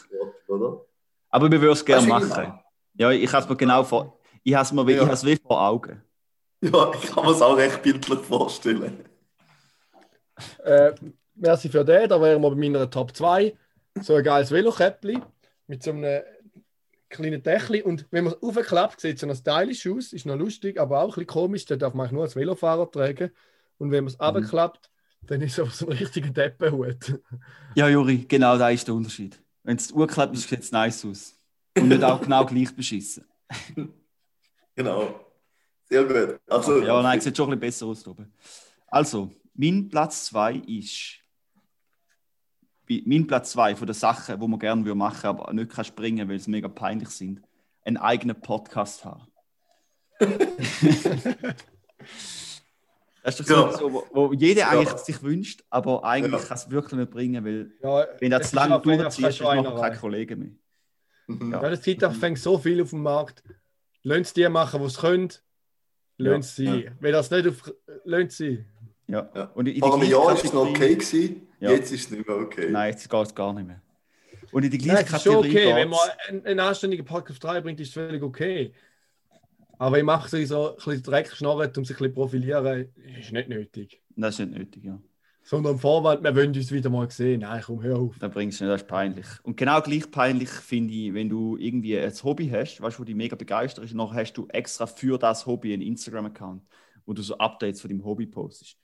Oder? Aber wir würden es gerne machen. Ja, ich habe es mir genau vor. Ich habe es mir ja. wie vor Augen. Ja, ich kann mir es auch recht bildlich vorstellen. Äh, merci für den, da wären wir bei meiner Top 2. So ein geiles Velokäppli mit so einem kleinen Dächli und wenn man es aufklappt, sieht es so noch stylisch aus, ist noch lustig, aber auch ein bisschen komisch, da darf man nur als Velofahrer tragen und wenn man es mhm. abklappt, dann ist es so ein richtiger Deppenhut. Ja, Juri, genau da ist der Unterschied. Wenn es urklappt, sieht es nice aus. Und nicht auch genau gleich beschissen. Genau. Sehr gut. Also, ja, nein, sieht schon ein bisschen besser aus. Oben. Also, mein Platz 2 ist. Mein Platz 2 von den Sachen, die man gerne machen würde, aber nicht kann springen weil sie mega peinlich sind, einen eigenen Podcast haben. Das ist doch ja. so, wo, wo jeder ja. eigentlich sich wünscht, aber eigentlich ja. kann es wirklich nicht bringen, weil ja, wenn das zu lange durchzieht, ist noch kein Kollege mehr. Mhm. Ja, das gibt fängt so viel auf dem Markt. Lasst die machen, die es können. Lasst sie. Wenn das nicht auf. Lasst sie. Ja. ja. Und in Vor einem Jahr war es noch okay, gewesen. jetzt ist es nicht mehr okay. Nein, jetzt geht es gar nicht mehr. Und in die gleiche Nein, Kategorie. Ist schon okay. Wenn man einen, einen anständigen Podcast 3 bringt, ist es völlig okay. Aber ich mache so, so ein bisschen Dreck schnarren, um sich ein bisschen profilieren, ist nicht nötig. Das ist nicht nötig, ja. Sondern Vorwand, wir wollen uns wieder mal sehen. Nein, komm, hör auf. Dann bringst du nicht, das ist peinlich. Und genau gleich peinlich finde ich, wenn du irgendwie ein Hobby hast, weißt du, wo dich mega begeistert ist, und dann hast du extra für das Hobby einen Instagram-Account, wo du so Updates von deinem Hobby postest.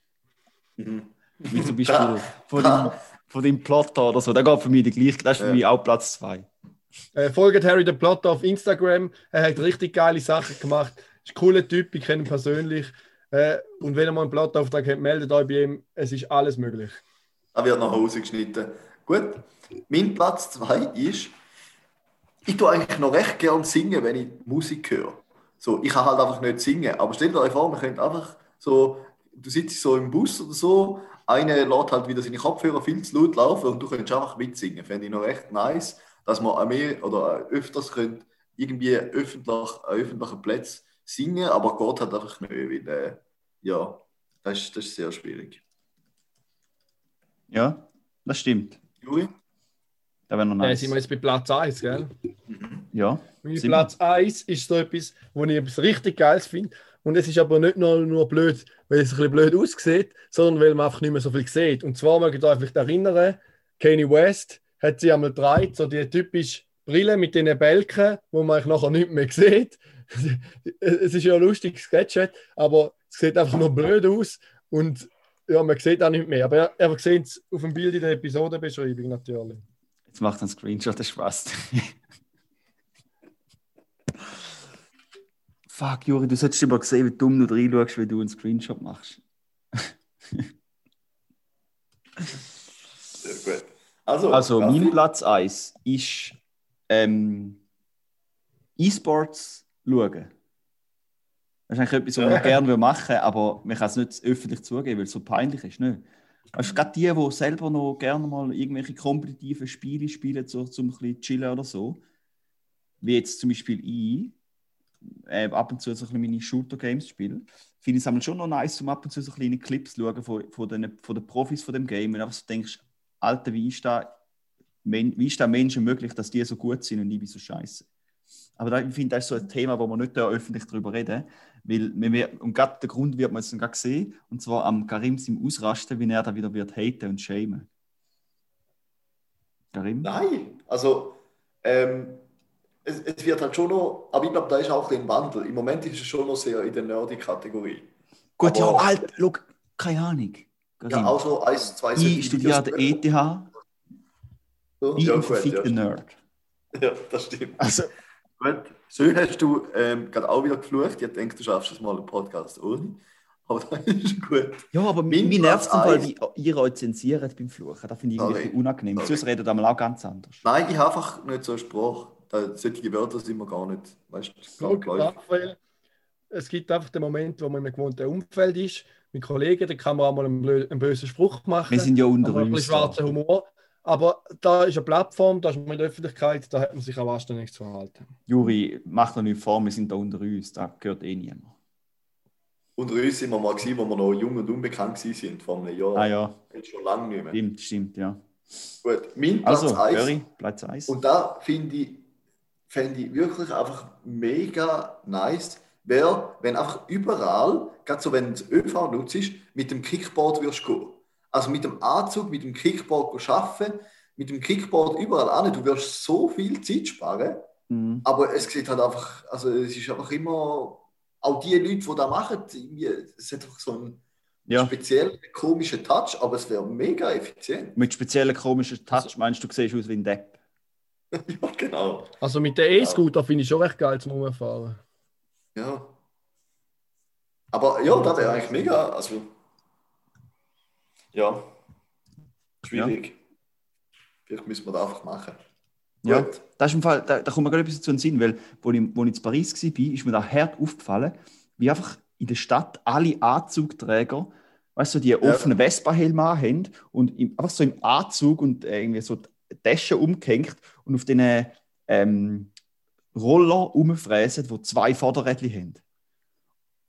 Mhm. Wie zum Beispiel von dem, von dem Plotter oder so. Da geht für mich die gleiche, das ist für ja. mich auch Platz 2. Äh, folgt Harry the Plotter auf Instagram. Er hat richtig geile Sachen gemacht. Ist ein cooler Typ, ich kenne ihn persönlich. Äh, und wenn ihr mal einen Plottauftrag habt, meldet euch bei ihm. Es ist alles möglich. Er wird nach Hause geschnitten. Gut. Mein Platz 2 ist, ich tue eigentlich noch recht gern singen, wenn ich Musik höre. So, ich kann halt einfach nicht singen. Aber stellt euch vor, man könnte einfach so, du sitzt so im Bus oder so, einer lädt halt wieder seine Kopfhörer viel zu laut laufen und du könntest einfach mitsingen. Fände ich noch recht nice dass man mehr oder öfters könnt irgendwie öffentlich, an öffentlichen Plätzen singen, aber Gott hat einfach nicht, weil, äh, ja, das ist, das ist sehr schwierig. Ja, das stimmt. Juri? Da wäre noch nice. Ja, sind wir jetzt bei Platz 1, gell? Mhm. Ja. Mein Platz 1 ist so etwas, wo ich etwas richtig Geiles finde. Und es ist aber nicht nur, nur blöd, weil es ein bisschen blöd aussieht, sondern weil man einfach nicht mehr so viel sieht. Und zwar möchte ich euch vielleicht erinnern, Kanye West hat sie einmal drei, so die typische Brille mit den Bälken, wo man nachher nicht mehr sieht. Es ist ja ein lustiges Sketch, aber es sieht einfach nur blöd aus und ja, man sieht auch nicht mehr. Aber ihr seht es auf dem Bild in der Episodenbeschreibung natürlich. Jetzt macht ein Screenshot, das Spaß. Fuck, Juri, du solltest immer sehen, wie dumm du reinschaust, wenn du einen Screenshot machst. Sehr gut. Also, also mein Platz 1 ist ähm, E-Sports schauen. Das ist eigentlich etwas, was man gerne machen würde, aber man kann es nicht öffentlich zugeben, weil es so peinlich ist. Nicht? Also gerade die, die selber noch gerne mal irgendwelche kompetitiven Spiele spielen, so, zum ein bisschen chillen oder so, wie jetzt zum Beispiel ich, äh, ab und zu so ein bisschen meine Shooter-Games spiele, finde ich es schon noch nice, um ab und zu so kleine Clips zu schauen von, von, den, von den Profis von dem Game und einfach so denkst, Alter, wie ist da, wie ist da Menschen möglich, dass die so gut sind und ich bin so scheiße? Aber da, ich finde, das ist so ein Thema, wo man nicht öffentlich darüber reden weil wir, und gerade der Grund wird man jetzt gerade sehen, und zwar am Karim im Ausrasten, wie er da wieder wird haten und schämen. Karim? Nein, also ähm, es, es, wird halt schon noch, aber ich glaube, da ist auch ein Wandel. Im Moment ist es schon noch sehr in der Nerdy-Kategorie. Gut, aber, ja, alt, look, keine Ahnung. Ja, also eins, zwei Ich studiere an der ETH. So? Ich ja, ein verfickter ja. Nerd. Ja, das stimmt. Also, gut. Schön hast du ähm, gerade auch wieder geflucht. Ich denke, du schaffst es mal einen Podcast ohne. Aber das ist gut. Ja, aber mein mir nervt es Fall, wie ihr euch zensiert beim Fluchen. Das finde ich irgendwie Sorry. unangenehm. Sorry. Sonst redet einmal auch ganz anders. Nein, ich habe einfach nicht so einen Spruch. solche Wörter sind mir gar nicht. Weißt du, es gibt einfach den Moment, wo man in einem gewohnten Umfeld ist mit Kollegen, da kann man auch mal einen, einen bösen Spruch machen. Wir sind ja unter uns. Ein schwarzer Humor. Aber da ist eine Plattform, da ist man in der Öffentlichkeit, da hat man sich auch anständig zu verhalten. Juri, mach doch nicht vor, wir sind da unter uns, da gehört eh niemand. Unter uns sind wir mal gewesen, wo wir noch jung und unbekannt sind, vor einem Jahr. Ah ja. Jetzt schon lange nicht mehr. Stimmt, stimmt, ja. Gut, mein Platz Also, 1. Göri, Platz 1. Und da finde ich, fänd ich wirklich einfach mega nice, wäre, wenn einfach überall, gerade so wenn du das ÖV nutzt, mit dem Kickboard wirst gehen. Also mit dem Anzug, mit dem Kickboard arbeiten, mit dem Kickboard überall an. Du wirst so viel Zeit sparen, Mhm. aber es sieht halt einfach, also es ist einfach immer, auch die Leute, die das machen, irgendwie, es hat einfach so einen Ja. speziellen, komischen Touch, aber es wäre mega effizient. Mit speziellen komischen Touch meinst du, du siehst aus wie ein Depp. ja, genau. Also mit der E-Scooter finde ich schon recht geil zum Rumfahren. Ja. Aber ja, das wäre eigentlich mega. Also, ja. Schwierig. Vielleicht müssen wir das einfach machen. Ja, Gut. das ist im Fall, da, da kommt mir gerade etwas zu Sinn, weil, wo ich, wo ich in Paris war, ist mir da hart aufgefallen, wie einfach in der Stadt alle Anzugträger, weißt du, die offenen Vespa-Helme haben und im, einfach so im Anzug und äh, irgendwie so die Tasche umgehängt und auf diesen ähm, Roller rumfräsen, die zwei Vorderrädchen haben.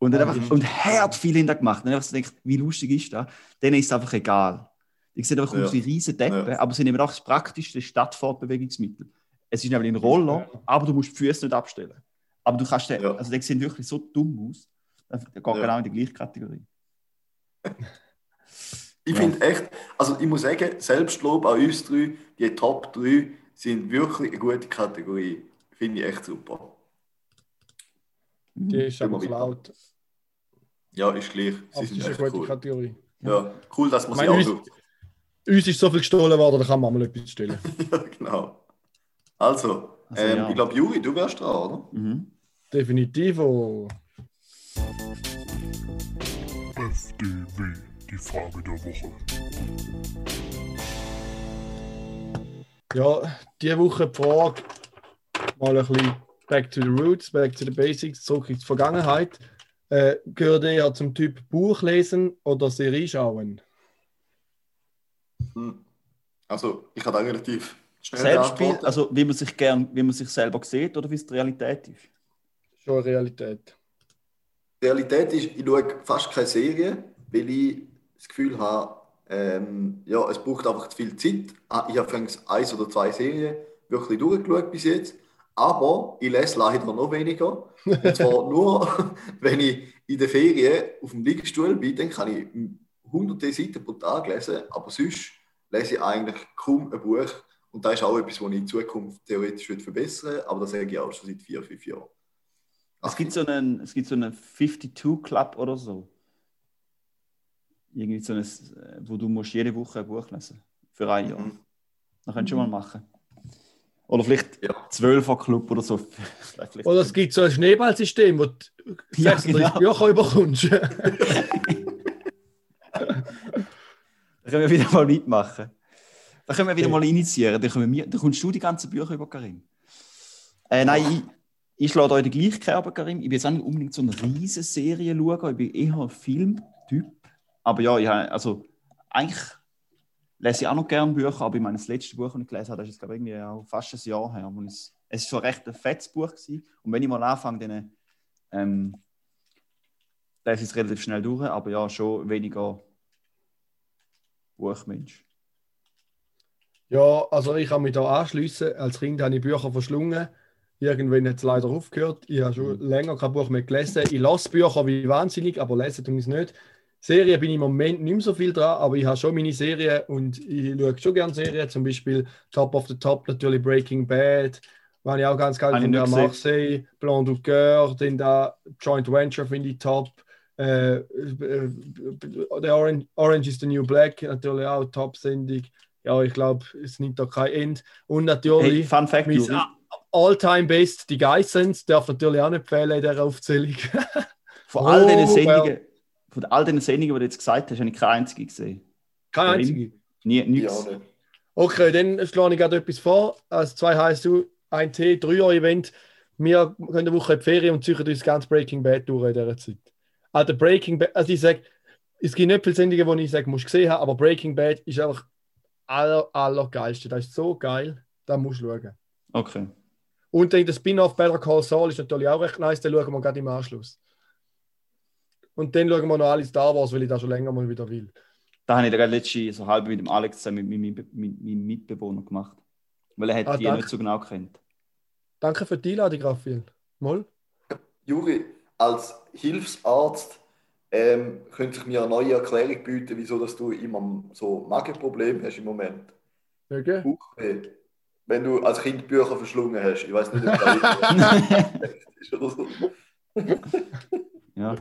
Und, dann einfach, und hart viel hinter gemacht. Und dann einfach so denkt, wie lustig ist das? Denen ist es einfach egal. Die sehen einfach Ja. aus wie riesen Deppen, Ja. aber sie nehmen auch das praktischste Stadtfortbewegungsmittel. Es ist nämlich ein Roller, aber du musst die Füße nicht abstellen. Aber du kannst den, Ja. also die sehen wirklich so dumm aus. Der geht Ja. genau in die gleiche Kategorie. Ich Ja. finde echt, also ich muss sagen, Selbstlob an uns drei, die Top 3 sind wirklich eine gute Kategorie. Finde ich echt super. Die ist Immer aber laut. Ja, ist gleich. Sie sind das ist eine gute cool. Kategorie. Ja, cool, dass man sie auch uns- tut. Uns ist so viel gestohlen worden, da kann man mal etwas stellen. ja, genau. Also, Also, ähm, ja. ich glaube, Juri, du wärst dran, oder? Mhm. Definitiv. Oh. FDW, die Frage der Woche. Ja, diese Woche die Frage, mal ein bisschen back to the roots, back to the basics, zurück in die Vergangenheit. Äh, gehört eher zum Typ Buch lesen oder Serie schauen? Hm. Also, ich habe da relativ schnell Selbstbild, antworten. also wie man sich gern, wie man sich selber sieht oder wie es die Realität ist. Schon Realität. Die Realität ist, ich schaue fast keine Serie, weil ich das Gefühl habe, ähm, ja, es braucht einfach zu viel Zeit. Ah, Ich habe übrigens eins oder zwei Serien wirklich durchgeschaut bis jetzt, aber ich lese leider noch weniger. Und zwar nur, wenn ich in der Ferien auf dem Liegestuhl bin, dann kann ich hunderte Seiten pro Tag lesen, aber sonst lese ich eigentlich kaum ein Buch. Und das ist auch etwas, was ich in Zukunft theoretisch verbessern würde, aber das sage ich auch schon seit vier, fünf Jahren. Es gibt so einen, es gibt so einen 52 Club oder so. Irgendwie so ein, wo du musst jede Woche ein Buch lesen. Für ein Jahr. Mhm. Das könntest du mal machen. Oder vielleicht Ja. 12er Club oder so. Oder es gibt so ein Schneeballsystem, wo du Ja, 36 genau. Bücher überkommst. Da können wir wieder mal mitmachen. Da können wir wieder mal initiieren. Da, können wir, da kommst du die ganzen Bücher über, Karim. Äh, nein, ich, ich schlage euch den gleichen Kerben, Karim. Ich will jetzt auch nicht unbedingt so eine riesige Serie schauen. Ich bin eher ein Filmtyp. Aber ja, ich habe, also eigentlich lese ich auch noch gerne Bücher, aber ich meine, das letzte Buch, das ich gelesen habe, das ist jetzt, glaube ich, irgendwie auch fast ein Jahr her. ich- Es war recht ein fettes Buch. Gewesen. Und wenn ich mal anfange, dann ähm, lese ich es relativ schnell durch, aber ja, schon weniger Buchmensch. Ja, also ich kann mich da anschließen. Als Kind habe ich Bücher verschlungen. Irgendwann hat es leider aufgehört. Ich habe schon länger kein Buch mehr gelesen. Ich lasse Bücher wie wahnsinnig, aber lesen tue ich es nicht. Serien bin ich im Moment nicht mehr so viel dran, aber ich habe schon meine Serien und ich schaue schon gerne Serien. Zum Beispiel Top of the Top, natürlich Breaking Bad. Was ich auch ganz geil finde, nicht Marseille, Blanc du Coeur, dann da Joint Venture finde ich top. Äh, äh, der Orange, Orange is the New Black, natürlich auch Top-Sendung. Ja, ich glaube, es nimmt da kein Ende. Und Hey, natürlich, Fun Fact, mein All-Time-Best, die Geissens, darf natürlich auch nicht fehlen in dieser Aufzählung. von all diesen Oh, Sendungen, von all den Sendungen, die du jetzt gesagt hast, habe ich keine einzige gesehen. Keine Warum? einzige. Nie, Ja, nichts. nicht. Okay, dann schlage ich gerade etwas vor. Als zwei heißt du ein T, drei Jahre Event. Wir gehen eine Woche in die Ferien und züchten uns ganz Breaking Bad durch in dieser Zeit. Also Breaking Bad, also ich sage, es gibt nicht viele Sendungen, die ich sage, musst du gesehen haben, aber Breaking Bad ist einfach aller, allergeilste. Das ist so geil. Da musst du schauen. Okay. Und dann der Spin-off Better Call Saul ist natürlich auch recht nice. Den schauen wir gerade im Anschluss. Und dann schauen wir noch alle Star Wars, weil ich da schon länger mal wieder will. Da habe ich gerade letzte so halb mit dem Alex zusammen mit meinem, mit meinem Mitbewohner gemacht. Weil er hat ah, die danke. nicht so genau kennt. Danke für die Einladung, Raphael. Moll? Juri, als Hilfsarzt ähm, könnte ich mir eine neue Erklärung bieten, wieso dass du immer so Magenprobleme hast im Moment. Okay. Bauchweh. Wenn du als Kind Bücher verschlungen hast. Ich weiß nicht, ob das ist oder so. ja.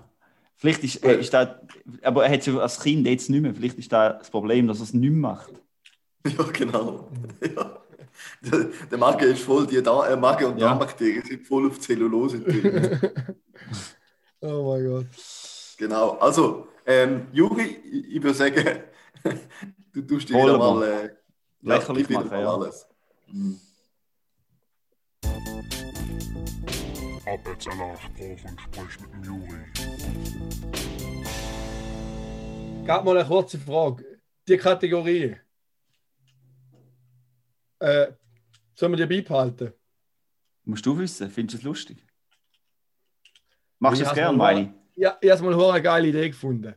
Vielleicht ist, äh, ist das, aber er hat es als Kind jetzt nicht mehr. Vielleicht ist das das Problem, dass er es nicht mehr macht. Ja, genau. Ja. Der, der Magen ist voll, die da äh, Magen und ja. Darmbakterien sind voll auf Zellulose drin. oh mein Gott. Genau, also, ähm, Juri, ich, ich würde sagen, du tust dir wieder mal äh, lächerlich ja, machen, ja. alles. Mhm. Ab jetzt alle Nachbruch und sprich mit dem Juri. Gab mal eine kurze Frage. Die Kategorie. Äh, sollen wir die beibehalten? Musst du wissen, findest du es lustig? Machst du es gern, meine ich? Ja, ich habe mal eine geile Idee gefunden.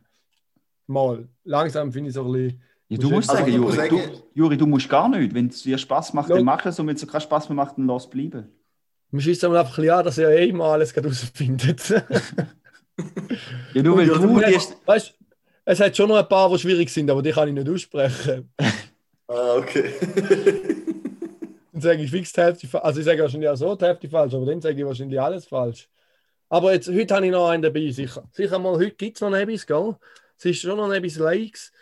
Mal. Langsam finde ich es ein bisschen. Ja, du musst sagen, Juri, sagen, du, Juri, du musst gar nicht. Wenn es dir Spaß macht, dann mach es. Und wenn es dir keinen Spaß mehr macht, dann lass es bleiben. Man schießt einfach ein an, dass ihr eh mal alles herausfindet. ja, nur weil du. Ja, weißt, es hat schon noch ein paar, die schwierig sind, aber die kann ich nicht aussprechen. ah, okay. dann sage ich fix die Hälfte falsch. Also ich sage wahrscheinlich auch so die Hälfte falsch, aber dann sage ich wahrscheinlich alles falsch. Aber jetzt, heute habe ich noch einen dabei, sicher. Sicher mal, heute gibt es noch etwas, gell? Es ist schon noch etwas Likes.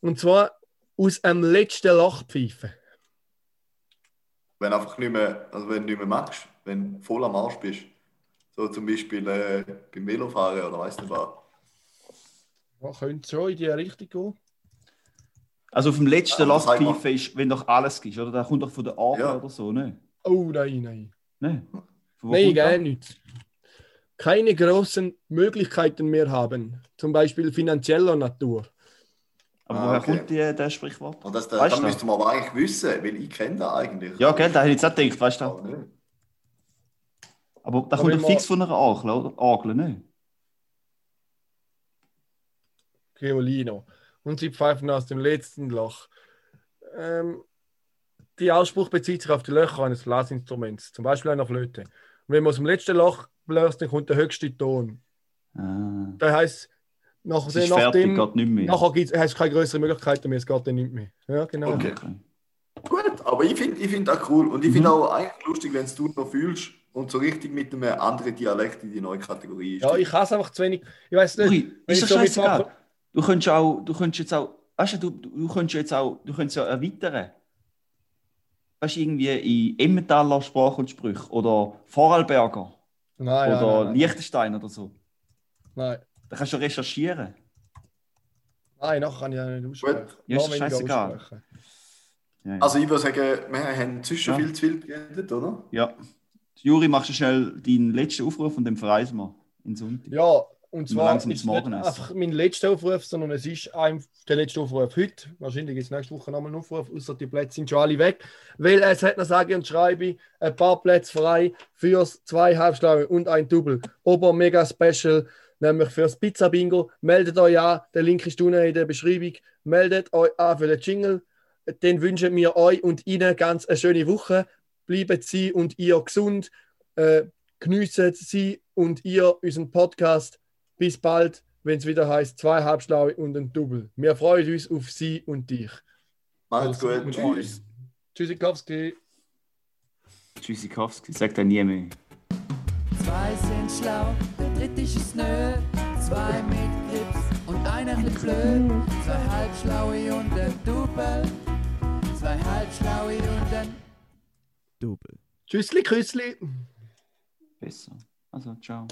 Und zwar aus einem letzten Lachpfeifen. Wenn einfach nicht mehr, also wenn du nicht mehr magst, wenn du voll am Arsch bist. So zum Beispiel äh, beim Velofahren oder weißt du was. Ja, könnte schon in die Richtung gehen. Also auf dem letzten ja, Lachpfeifen ist, wenn doch alles gibt, oder? Da kommt doch von der Aachen ja. oder so, ne? Oh nein, nein. Nein, nein gar nicht keine großen Möglichkeiten mehr haben, zum Beispiel finanzieller Natur. Aber ah, woher okay. kommt die, der Sprichwort? Und das, da, weißt das müsste man aber eigentlich wissen, weil ich kenne das eigentlich. Ja, gell, da hätte ich jetzt auch gedacht, weißt du? Aber, da kommt doch fix von einer Agel, oder? Agel, ne? Geolino. Und sie pfeifen aus dem letzten Loch. Ähm, die Ausspruch bezieht sich auf die Löcher eines Blasinstruments, zum Beispiel einer Flöte. Und wenn man aus dem letzten Loch bläst, dann kommt der höchste Ton. Ah. Das heisst, nach, es ist nachdem, fertig, nicht mehr. nachher gibt es keine größere Möglichkeit mehr, es geht dann nicht mehr. Ja, genau. Okay. Gut, aber ich finde ich find das cool und ich finde mhm. auch eigentlich lustig, wenn du noch fühlst und so richtig mit einem anderen Dialekt in die neue Kategorie ist. Ja, ich hasse einfach zu wenig. Ich weiß nicht. Ui, ist das so scheißegal. Du könntest auch, du könntest jetzt auch, weißt du, du, du könntest jetzt auch, du könntest ja erweitern weißt du, irgendwie in Emmentaler Sprache und Sprüche oder Vorarlberger nein, oder nein, nein, Liechtenstein oder so. Nein. Da kannst du recherchieren. Nein, nachher kann ich ja nicht aussprechen. Ja, ist scheißegal. Ja, ja. Also ich würde sagen, wir haben zwischen ja. viel zu viel geredet, oder? Ja. Juri, machst du schnell deinen letzten Aufruf und dann verreisen wir in Sonntag. Ja, und zwar ist es nicht einfach mein letzter Aufruf, sondern es ist ein, der letzte Aufruf heute. Wahrscheinlich gibt es nächste Woche nochmal einen Aufruf, außer die Plätze sind schon alle weg. Weil es hat noch sage und schreibe ein paar Plätze frei fürs zwei Halbschlaue und ein Double. Ober mega special, nämlich fürs Pizza Bingo. Meldet euch an, der Link ist unten in der Beschreibung. Meldet euch an für den Jingle. Den wünschen wir euch und Ihnen ganz eine schöne Woche. Bleiben Sie und ihr gesund. Äh, geniessen Sie und ihr unseren Podcast bis bald, wenn es wieder heißt zwei Halbschlaue und ein Double. Wir freuen uns auf Sie und dich. Macht's also, gut. Tschüss. Tschüssikowski. Tschüssikowski, sagt er nie mehr. Zwei sind schlau, der dritte ist nö. Zwei mit Grips und einer mit blöd. Zwei halbschlaue und ein Double. Zwei halbschlaue und ein Double. Tschüssli, Küssli. Besser. Also, ciao.